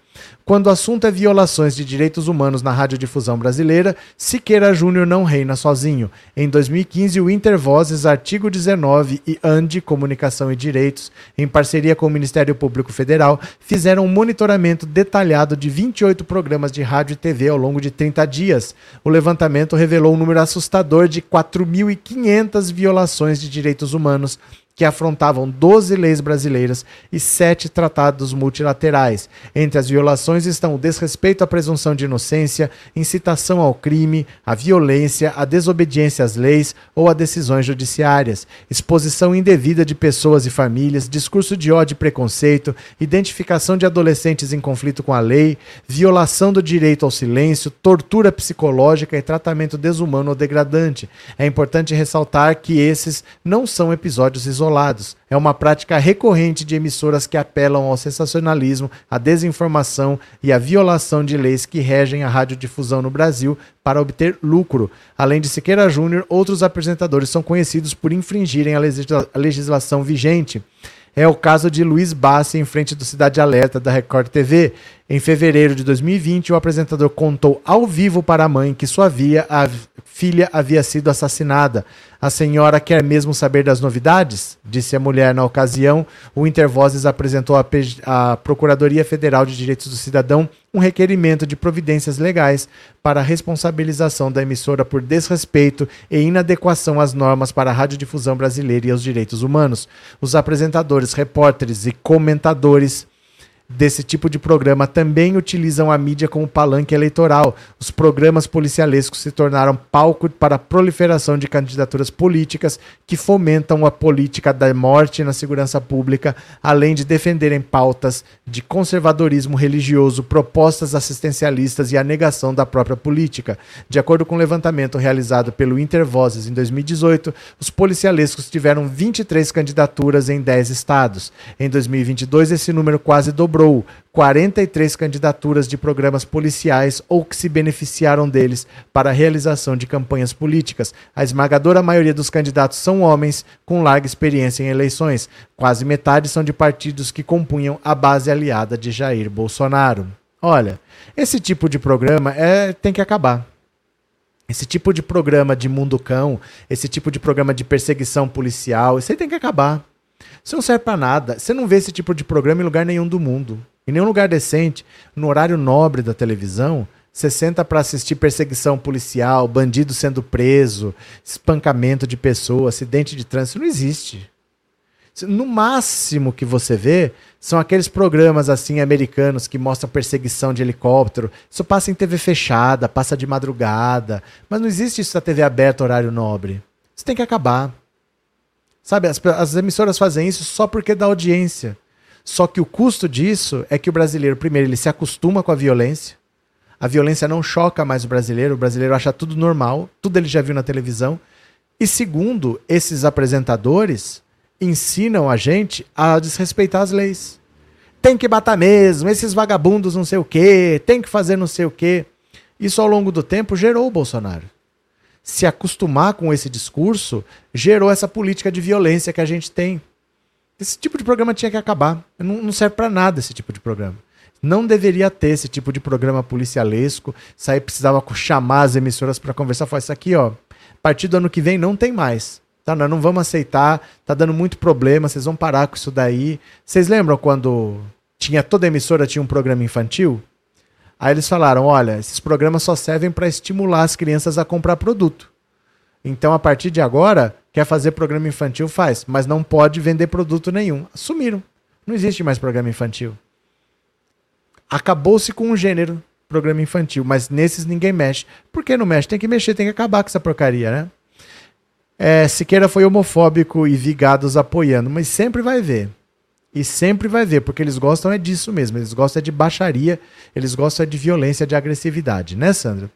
Quando o assunto é violações de direitos humanos na radiodifusão brasileira, Siqueira Júnior não reina sozinho. Em 2015, o Intervozes, Artigo 19 e ANDI, Comunicação e Direitos, em parceria com o Ministério Público Federal, fizeram um monitoramento detalhado de 28 programas de rádio e TV ao longo de 30 dias. O levantamento revelou um número assustador de 4.500 violações de direitos humanos que afrontavam 12 leis brasileiras e sete tratados multilaterais. Entre as violações estão o desrespeito à presunção de inocência, incitação ao crime, a violência, a desobediência às leis ou a decisões judiciárias, exposição indevida de pessoas e famílias, discurso de ódio e preconceito, identificação de adolescentes em conflito com a lei, violação do direito ao silêncio, tortura psicológica e tratamento desumano ou degradante. É importante ressaltar que esses não são episódios isolados isolados. É uma prática recorrente de emissoras que apelam ao sensacionalismo, à desinformação e à violação de leis que regem a radiodifusão no Brasil para obter lucro. Além de Siqueira Júnior, outros apresentadores são conhecidos por infringirem a, legisla a legislação vigente. É o caso de Luiz Bassi em frente do Cidade Alerta da Record TV. Em fevereiro de 2020, o apresentador contou ao vivo para a mãe que sua via, filha havia sido assassinada. A senhora quer mesmo saber das novidades? Disse a mulher na ocasião. O Intervozes apresentou à Procuradoria Federal de Direitos do Cidadão um requerimento de providências legais para a responsabilização da emissora por desrespeito e inadequação às normas para a radiodifusão brasileira e aos direitos humanos. Os apresentadores, repórteres e comentadores desse tipo de programa também utilizam a mídia como palanque eleitoral. Os programas policialescos se tornaram palco para a proliferação de candidaturas políticas que fomentam a política da morte na segurança pública, além de defenderem pautas de conservadorismo religioso, propostas assistencialistas e a negação da própria política. De acordo com o um levantamento realizado pelo Intervozes em 2018, os policialescos tiveram 23 candidaturas em 10 estados. Em 2022, esse número quase dobrou dobrou 43 candidaturas de programas policiais ou que se beneficiaram deles para a realização de campanhas políticas. A esmagadora maioria dos candidatos são homens com larga experiência em eleições. Quase metade são de partidos que compunham a base aliada de Jair Bolsonaro. Olha, esse tipo de programa é, tem que acabar. Esse tipo de programa de mundo cão, esse tipo de programa de perseguição policial, isso aí tem que acabar. Isso não serve para nada. Você não vê esse tipo de programa em lugar nenhum do mundo. Em nenhum lugar decente, no horário nobre da televisão, você senta para assistir perseguição policial, bandido sendo preso, espancamento de pessoa, acidente de trânsito. Não existe. No máximo que você vê são aqueles programas assim americanos que mostram perseguição de helicóptero. Isso passa em TV fechada, passa de madrugada. Mas não existe isso na TV aberta, horário nobre. Isso tem que acabar. Sabe, as, as emissoras fazem isso só porque dá audiência. Só que o custo disso é que o brasileiro, primeiro, ele se acostuma com a violência. A violência não choca mais o brasileiro, o brasileiro acha tudo normal, tudo ele já viu na televisão. E segundo, esses apresentadores ensinam a gente a desrespeitar as leis. Tem que matar mesmo, esses vagabundos não sei o quê, tem que fazer não sei o quê. Isso ao longo do tempo gerou o Bolsonaro se acostumar com esse discurso, gerou essa política de violência que a gente tem. Esse tipo de programa tinha que acabar. Não, não serve para nada esse tipo de programa. Não deveria ter esse tipo de programa policialesco. Isso aí precisava chamar as emissoras para conversar. Falar isso aqui, ó. A partir do ano que vem não tem mais. Tá? Nós não vamos aceitar. Tá dando muito problema. Vocês vão parar com isso daí. Vocês lembram quando tinha toda emissora tinha um programa infantil? Aí eles falaram: olha, esses programas só servem para estimular as crianças a comprar produto. Então, a partir de agora, quer fazer programa infantil, faz, mas não pode vender produto nenhum. Assumiram. Não existe mais programa infantil. Acabou-se com um gênero, programa infantil, mas nesses ninguém mexe. Por que não mexe? Tem que mexer, tem que acabar com essa porcaria, né? É, Siqueira foi homofóbico e vigados apoiando, mas sempre vai ver. E sempre vai ver, porque eles gostam é disso mesmo. Eles gostam é de baixaria, eles gostam é de violência, de agressividade, né, Sandra?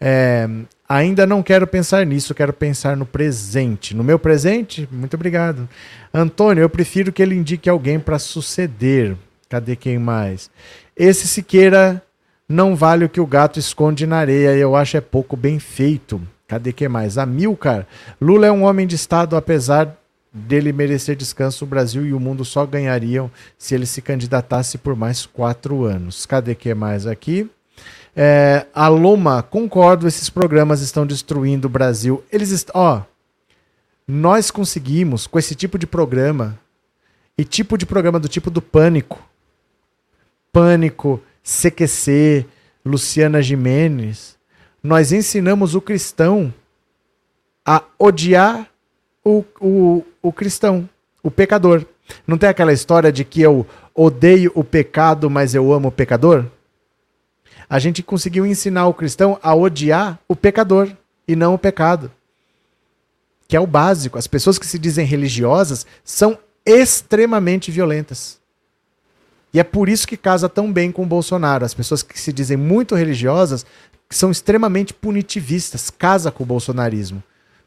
É, ainda não quero pensar nisso, quero pensar no presente. No meu presente? Muito obrigado. Antônio, eu prefiro que ele indique alguém para suceder. Cadê quem mais? Esse Siqueira não vale o que o gato esconde na areia, eu acho é pouco bem feito. Cadê quem mais? Amilcar. Lula é um homem de Estado, apesar dele merecer descanso, o Brasil e o mundo só ganhariam se ele se candidatasse por mais quatro anos. Cadê que mais aqui? É, a Loma, concordo, esses programas estão destruindo o Brasil. Eles estão. Ó, nós conseguimos, com esse tipo de programa, e tipo de programa do tipo do Pânico, Pânico, CQC, Luciana Jimenez, nós ensinamos o cristão a odiar o, o, o cristão, o pecador. Não tem aquela história de que eu odeio o pecado, mas eu amo o pecador? A gente conseguiu ensinar o cristão a odiar o pecador e não o pecado. Que é o básico. As pessoas que se dizem religiosas são extremamente violentas. E é por isso que casa tão bem com o Bolsonaro. As pessoas que se dizem muito religiosas são extremamente punitivistas, casa com o bolsonarismo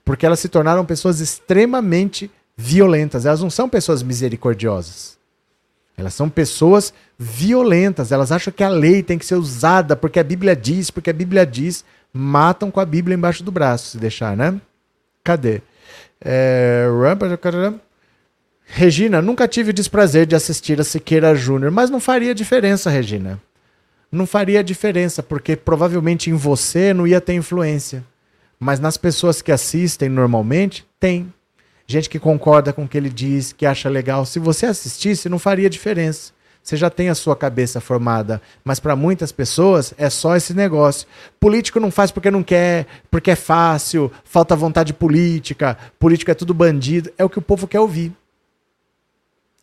porque elas se tornaram pessoas extremamente violentas. Elas não são pessoas misericordiosas. Elas são pessoas violentas. Elas acham que a lei tem que ser usada porque a Bíblia diz, porque a Bíblia diz. Matam com a Bíblia embaixo do braço, se deixar, né? Cadê? É... Regina, nunca tive o desprazer de assistir a Siqueira Júnior, mas não faria diferença, Regina. Não faria diferença, porque provavelmente em você não ia ter influência. Mas nas pessoas que assistem normalmente, tem. Gente que concorda com o que ele diz, que acha legal. Se você assistisse, não faria diferença. Você já tem a sua cabeça formada. Mas para muitas pessoas é só esse negócio. Político não faz porque não quer, porque é fácil, falta vontade política, político é tudo bandido. É o que o povo quer ouvir.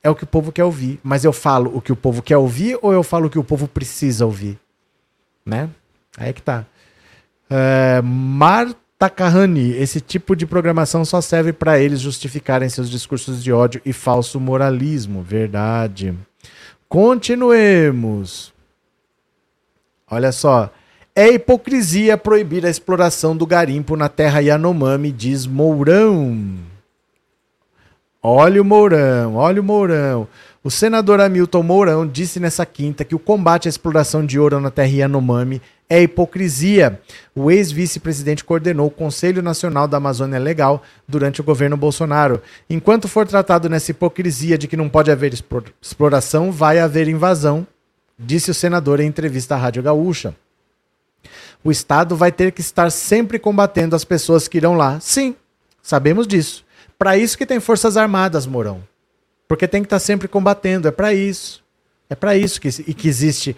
é o que o povo quer ouvir. Mas eu falo o que o povo quer ouvir ou eu falo o que o povo precisa ouvir? Né? Aí que tá. É, Marta Carrani, esse tipo de programação só serve para eles justificarem seus discursos de ódio e falso moralismo. Verdade. Continuemos. Olha só. É hipocrisia proibir a exploração do garimpo na terra Yanomami, diz Mourão. Olha o Mourão, olha o Mourão. O senador Hamilton Mourão disse nessa quinta que o combate à exploração de ouro na terra Yanomami é hipocrisia. O ex-vice-presidente coordenou o Conselho Nacional da Amazônia Legal durante o governo Bolsonaro. Enquanto for tratado nessa hipocrisia de que não pode haver exploração, vai haver invasão, disse o senador em entrevista à Rádio Gaúcha. O Estado vai ter que estar sempre combatendo as pessoas que irão lá. Sim, sabemos disso. Para isso que tem Forças Armadas, Mourão. Porque tem que estar sempre combatendo, é para isso. É para isso que, e que existe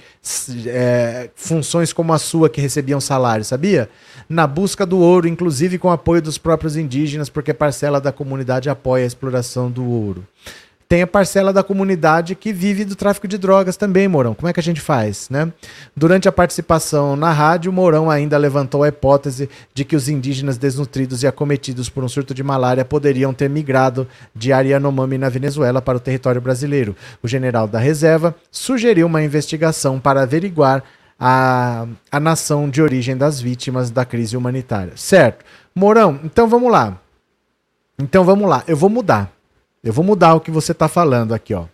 é, funções como a sua que recebiam salário, sabia? Na busca do ouro, inclusive com apoio dos próprios indígenas, porque parcela da comunidade apoia a exploração do ouro tem a parcela da comunidade que vive do tráfico de drogas também, Mourão. Como é que a gente faz, né? Durante a participação na rádio, Mourão ainda levantou a hipótese de que os indígenas desnutridos e acometidos por um surto de malária poderiam ter migrado de Arianomami na Venezuela para o território brasileiro. O general da reserva sugeriu uma investigação para averiguar a, a nação de origem das vítimas da crise humanitária. Certo. Mourão, então vamos lá. Então vamos lá. Eu vou mudar. Eu vou mudar o que você está falando aqui, ó.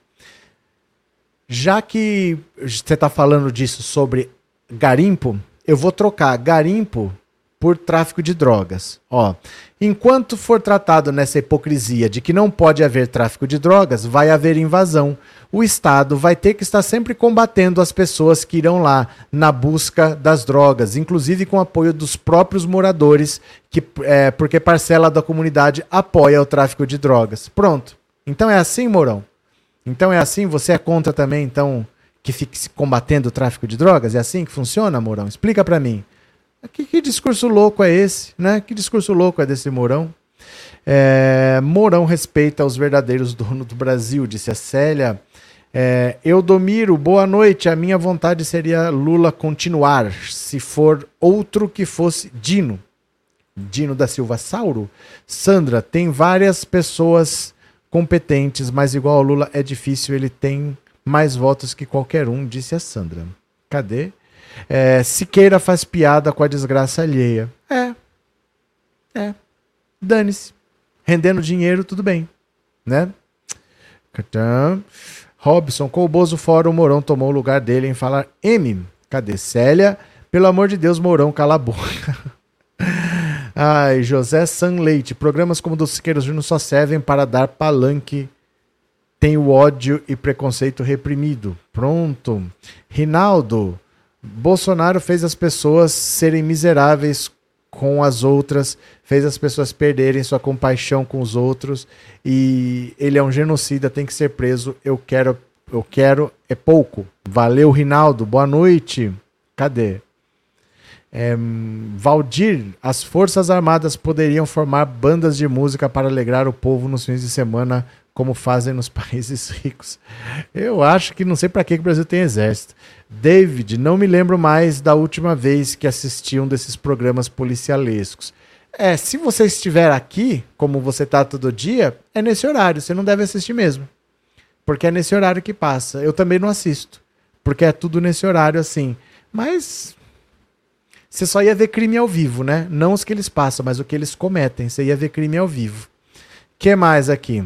Já que você está falando disso sobre garimpo, eu vou trocar garimpo por tráfico de drogas. Ó, enquanto for tratado nessa hipocrisia de que não pode haver tráfico de drogas, vai haver invasão. O Estado vai ter que estar sempre combatendo as pessoas que irão lá na busca das drogas, inclusive com apoio dos próprios moradores, que, é, porque parcela da comunidade apoia o tráfico de drogas. Pronto. Então é assim, Mourão? Então é assim? Você é contra também, então, que fique combatendo o tráfico de drogas? É assim que funciona, Mourão? Explica para mim. Que, que, discurso louco é esse, né? Que discurso louco é desse Mourão? É, Mourão respeita os verdadeiros donos do Brasil, disse a Célia. É, Eudomiro, boa noite. A minha vontade seria Lula continuar, se for outro que fosse Dino. Dino da Silva Sauro. Sandra, tem várias pessoas competentes, mas igual ao Lula é difícil, ele tem mais votos que qualquer um, disse a Sandra. Cadê? É, Siqueira faz piada com a desgraça alheia. É. É. Dane-se. Rendendo dinheiro, tudo bem. Né? Robson, com o Bozo fora, o Mourão tomou o lugar dele em falar M. Cadê Célia? Pelo amor de Deus, Mourão, cala a boca. Ai, José Sanleite. Programas como o do Siqueira Júnior só servem para dar palanque. Tem o ódio e preconceito reprimido. Pronto. Rinaldo. Bolsonaro fez as pessoas serem miseráveis com as outras, fez as pessoas perderem sua compaixão com os outros e ele é um genocida, tem que ser preso. Eu quero, eu quero é pouco. Valeu, Rinaldo. Boa noite. Cadê? É, Valdir, as Forças Armadas poderiam formar bandas de música para alegrar o povo nos fins de semana, como fazem nos países ricos. Eu acho que não sei para que o Brasil tem exército. David, não me lembro mais da última vez que assisti um desses programas policialescos. É, se você estiver aqui, como você está todo dia, é nesse horário, você não deve assistir mesmo. Porque é nesse horário que passa. Eu também não assisto. Porque é tudo nesse horário assim. Mas você só ia ver crime ao vivo, né? Não os que eles passam, mas o que eles cometem. Você ia ver crime ao vivo. que mais aqui?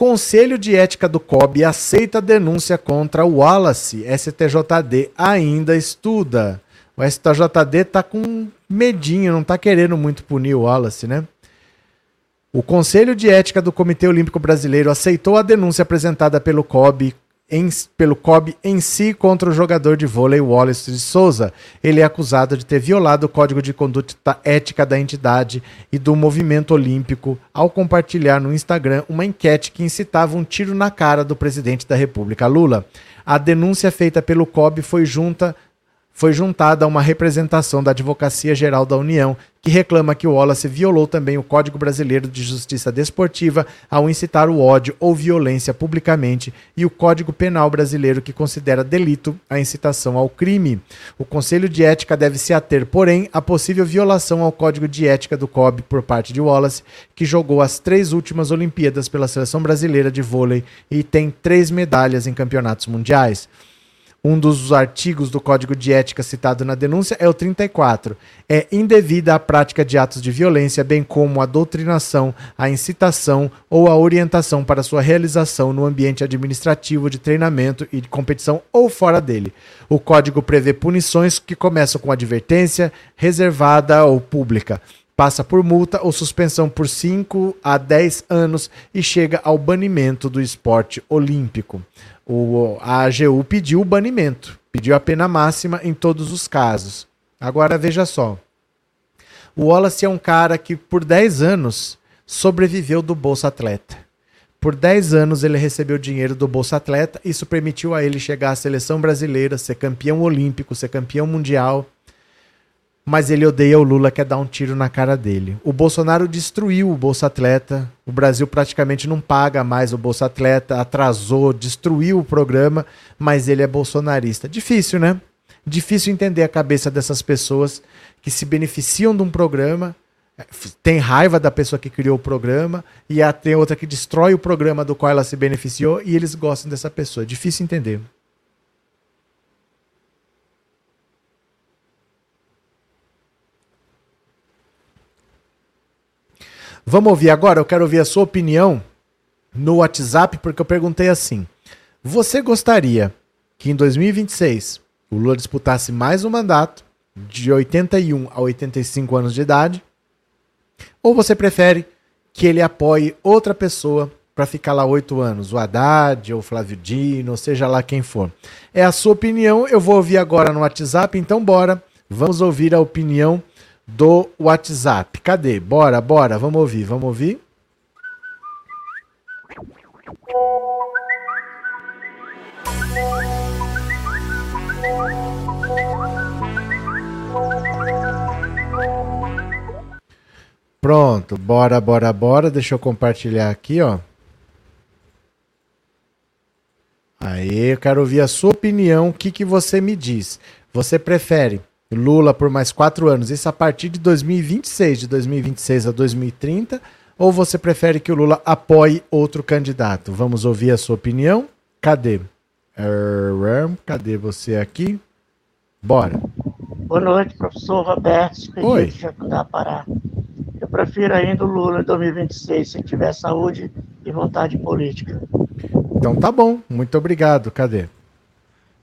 Conselho de Ética do COB aceita denúncia contra o Wallace. STJD ainda estuda. O STJD tá com medinho, não tá querendo muito punir o Wallace, né? O Conselho de Ética do Comitê Olímpico Brasileiro aceitou a denúncia apresentada pelo COB em, pelo COB em si contra o jogador de vôlei Wallace de Souza. Ele é acusado de ter violado o código de conduta ética da entidade e do movimento olímpico ao compartilhar no Instagram uma enquete que incitava um tiro na cara do presidente da República, Lula. A denúncia feita pelo COB foi junta foi juntada a uma representação da Advocacia Geral da União, que reclama que o Wallace violou também o Código Brasileiro de Justiça Desportiva ao incitar o ódio ou violência publicamente e o Código Penal Brasileiro, que considera delito a incitação ao crime. O Conselho de Ética deve se ater, porém, à possível violação ao Código de Ética do COB por parte de Wallace, que jogou as três últimas Olimpíadas pela seleção brasileira de vôlei e tem três medalhas em campeonatos mundiais. Um dos artigos do Código de Ética citado na denúncia é o 34. É indevida a prática de atos de violência, bem como a doutrinação, a incitação ou a orientação para sua realização no ambiente administrativo de treinamento e de competição ou fora dele. O Código prevê punições que começam com advertência, reservada ou pública passa por multa ou suspensão por 5 a 10 anos e chega ao banimento do esporte olímpico. O, a AGU pediu o banimento, pediu a pena máxima em todos os casos. Agora veja só. O Wallace é um cara que por 10 anos sobreviveu do Bolsa Atleta. Por 10 anos ele recebeu dinheiro do Bolsa Atleta, isso permitiu a ele chegar à seleção brasileira, ser campeão olímpico, ser campeão mundial mas ele odeia o Lula, quer dar um tiro na cara dele. O Bolsonaro destruiu o Bolsa Atleta, o Brasil praticamente não paga mais o Bolsa Atleta, atrasou, destruiu o programa, mas ele é bolsonarista. Difícil, né? Difícil entender a cabeça dessas pessoas que se beneficiam de um programa, tem raiva da pessoa que criou o programa, e tem outra que destrói o programa do qual ela se beneficiou, e eles gostam dessa pessoa. Difícil entender. Vamos ouvir agora? Eu quero ouvir a sua opinião no WhatsApp, porque eu perguntei assim: Você gostaria que em 2026 o Lula disputasse mais um mandato de 81 a 85 anos de idade? Ou você prefere que ele apoie outra pessoa para ficar lá oito anos, o Haddad ou o Flávio Dino, seja lá quem for. É a sua opinião, eu vou ouvir agora no WhatsApp, então bora, vamos ouvir a opinião do WhatsApp. Cadê? Bora, bora, vamos ouvir, vamos ouvir. Pronto, bora, bora, bora. Deixa eu compartilhar aqui, ó. Aí, eu quero ouvir a sua opinião. O que, que você me diz? Você prefere Lula por mais quatro anos, isso a partir de 2026, de 2026 a 2030, ou você prefere que o Lula apoie outro candidato? Vamos ouvir a sua opinião? Cadê? Cadê você aqui? Bora. Boa noite, professor Roberto. Oi. De Pará. Eu prefiro ainda o Lula em 2026, se tiver saúde e vontade política. Então tá bom, muito obrigado. Cadê?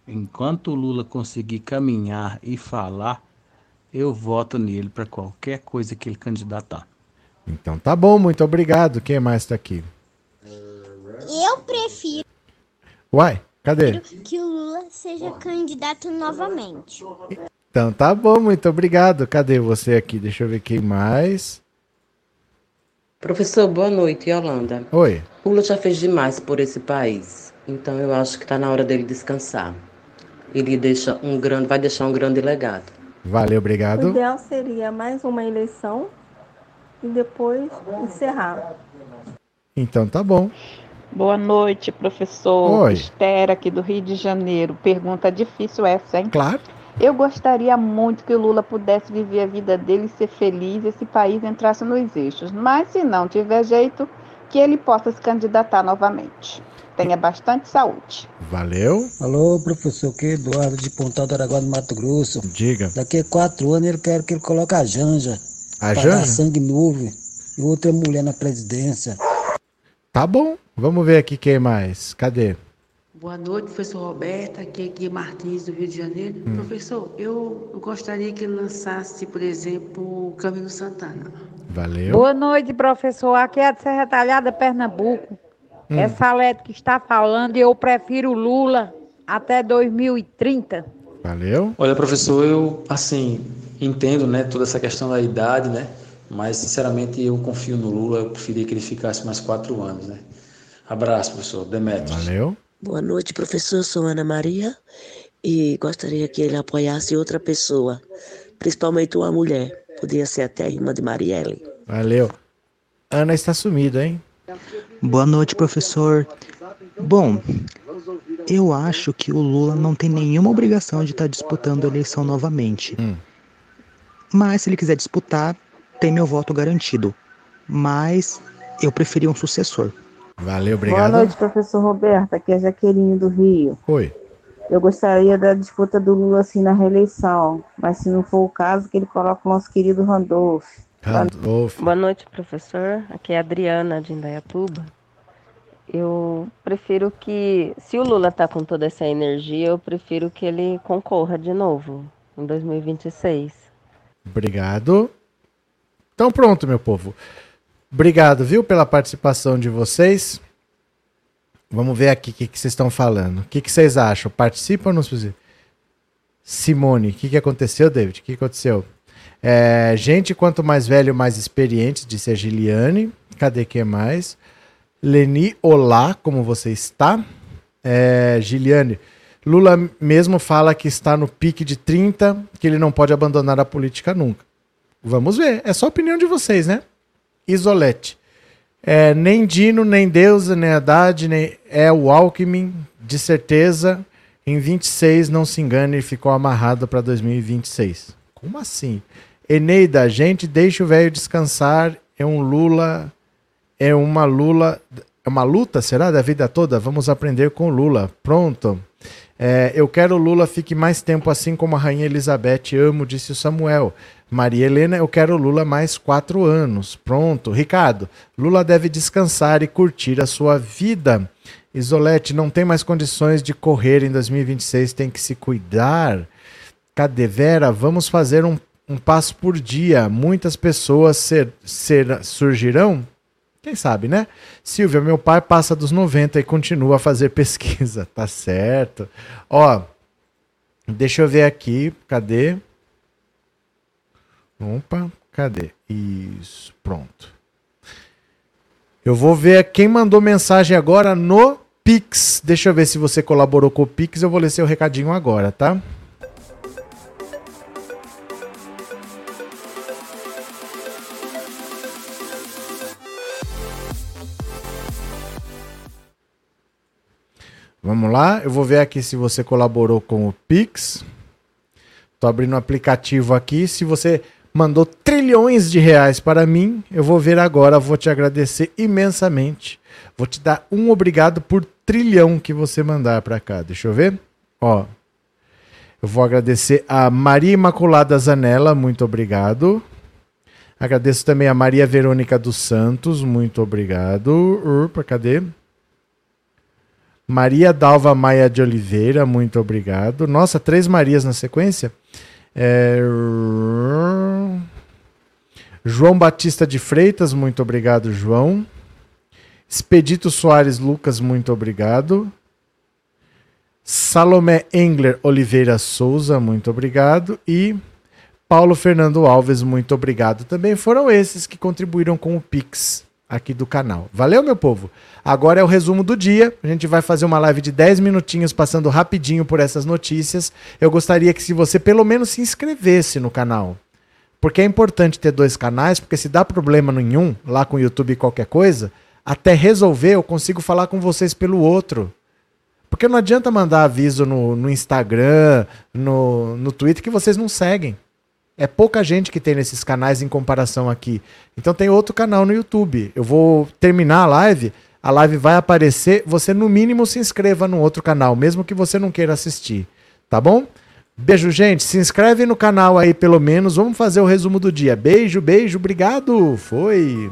Enquanto o Lula conseguir caminhar e falar, eu voto nele para qualquer coisa que ele candidatar. Então tá bom, muito obrigado. Quem mais está aqui? Eu prefiro. Uai, cadê? Que o Lula seja candidato novamente. Então tá bom, muito obrigado. Cadê você aqui? Deixa eu ver quem mais. Professor, boa noite, Yolanda. Oi. O Lula já fez demais por esse país, então eu acho que está na hora dele descansar ele deixa um grande, vai deixar um grande legado. Valeu, obrigado. O ideal seria mais uma eleição e depois encerrar. Então tá bom. Boa noite, professor. Oi. Estera aqui do Rio de Janeiro. Pergunta difícil essa, hein? Claro. Eu gostaria muito que o Lula pudesse viver a vida dele e ser feliz, esse país entrasse nos eixos. Mas se não tiver jeito, que ele possa se candidatar novamente. Tenha bastante saúde. Valeu. Alô, professor, que Eduardo de Pontal do Aragua do Mato Grosso. Diga. Daqui a quatro anos ele quer que ele coloque a Janja. A para Janja? dar sangue novo e outra mulher na presidência. Tá bom. Vamos ver aqui quem mais. Cadê? Boa noite, professor Roberto. Aqui é Gui Martins, do Rio de Janeiro. Hum. Professor, eu gostaria que ele lançasse, por exemplo, o Camilo Santana. Valeu. Boa noite, professor. Aqui é de Serra Talhada, Pernambuco. Hum. É Salete que está falando e eu prefiro Lula até 2030. Valeu. Olha, professor, eu, assim, entendo, né, toda essa questão da idade, né, mas, sinceramente, eu confio no Lula, eu preferia que ele ficasse mais quatro anos, né. Abraço, professor. Demetrios. Valeu. Boa noite, professor. Sou Ana Maria. e gostaria que ele apoiasse outra pessoa, principalmente uma mulher. Podia ser até a irmã de Marielle. Valeu. Ana está sumida, hein? Boa noite, professor. Bom, eu acho que o Lula não tem nenhuma obrigação de estar disputando a eleição novamente. Hum. Mas se ele quiser disputar, tem meu voto garantido. Mas eu preferi um sucessor. Valeu, obrigado. Boa noite, professor Roberto. Aqui é a Jaqueline do Rio. Oi. Eu gostaria da disputa do Lula assim na reeleição, mas se não for o caso, que ele coloque o nosso querido Randolph. Randolph. Boa noite, professor. Aqui é a Adriana de Indaiatuba. Eu prefiro que, se o Lula tá com toda essa energia, eu prefiro que ele concorra de novo em 2026. Obrigado. Então pronto, meu povo. Obrigado, viu, pela participação de vocês. Vamos ver aqui o que, que vocês estão falando. O que, que vocês acham? Participam ou não? Simone, o que, que aconteceu, David? O que aconteceu? É, gente, quanto mais velho, mais experiente, disse a Giliane. Cadê quem mais? Leni, olá, como você está? É, Giliane, Lula mesmo fala que está no pique de 30, que ele não pode abandonar a política nunca. Vamos ver, é só a opinião de vocês, né? Isolete. É, nem Dino, nem Deusa, nem Haddad, nem é o Alckmin, de certeza. Em 26, não se engane, ficou amarrado para 2026. Como assim? Eneida, gente, deixa o velho descansar. É um Lula. É uma Lula. É uma luta, será? Da vida toda? Vamos aprender com Lula. Pronto. É, eu quero Lula fique mais tempo assim como a Rainha Elizabeth. Amo, disse o Samuel. Maria Helena, eu quero Lula mais quatro anos. Pronto. Ricardo, Lula deve descansar e curtir a sua vida. Isolete, não tem mais condições de correr em 2026, tem que se cuidar. Cadê Vera? Vamos fazer um, um passo por dia. Muitas pessoas ser, ser, surgirão? Quem sabe, né? Silvia, meu pai passa dos 90 e continua a fazer pesquisa. Tá certo. Ó, deixa eu ver aqui. Cadê? Opa, cadê? Isso, pronto. Eu vou ver quem mandou mensagem agora no Pix. Deixa eu ver se você colaborou com o Pix. Eu vou ler seu recadinho agora, tá? Vamos lá, eu vou ver aqui se você colaborou com o Pix. Tô abrindo o um aplicativo aqui. Se você mandou trilhões de reais para mim, eu vou ver agora, vou te agradecer imensamente. Vou te dar um obrigado por trilhão que você mandar para cá. Deixa eu ver. Ó. Eu vou agradecer a Maria Imaculada Zanella, muito obrigado. Agradeço também a Maria Verônica dos Santos, muito obrigado. Urpa, cadê? Maria Dalva Maia de Oliveira, muito obrigado. Nossa, três Marias na sequência. É... João Batista de Freitas, muito obrigado, João. Expedito Soares Lucas, muito obrigado. Salomé Engler Oliveira Souza, muito obrigado. E Paulo Fernando Alves, muito obrigado. Também foram esses que contribuíram com o Pix aqui do canal. Valeu, meu povo? Agora é o resumo do dia. A gente vai fazer uma live de 10 minutinhos passando rapidinho por essas notícias. Eu gostaria que se você pelo menos se inscrevesse no canal. Porque é importante ter dois canais, porque se dá problema nenhum lá com o YouTube e qualquer coisa, até resolver eu consigo falar com vocês pelo outro. Porque não adianta mandar aviso no, no Instagram, no, no Twitter que vocês não seguem. É pouca gente que tem nesses canais em comparação aqui. Então tem outro canal no YouTube. Eu vou terminar a live, a live vai aparecer, você no mínimo se inscreva no outro canal, mesmo que você não queira assistir, tá bom? Beijo, gente. Se inscreve no canal aí pelo menos. Vamos fazer o resumo do dia. Beijo, beijo, obrigado. Foi.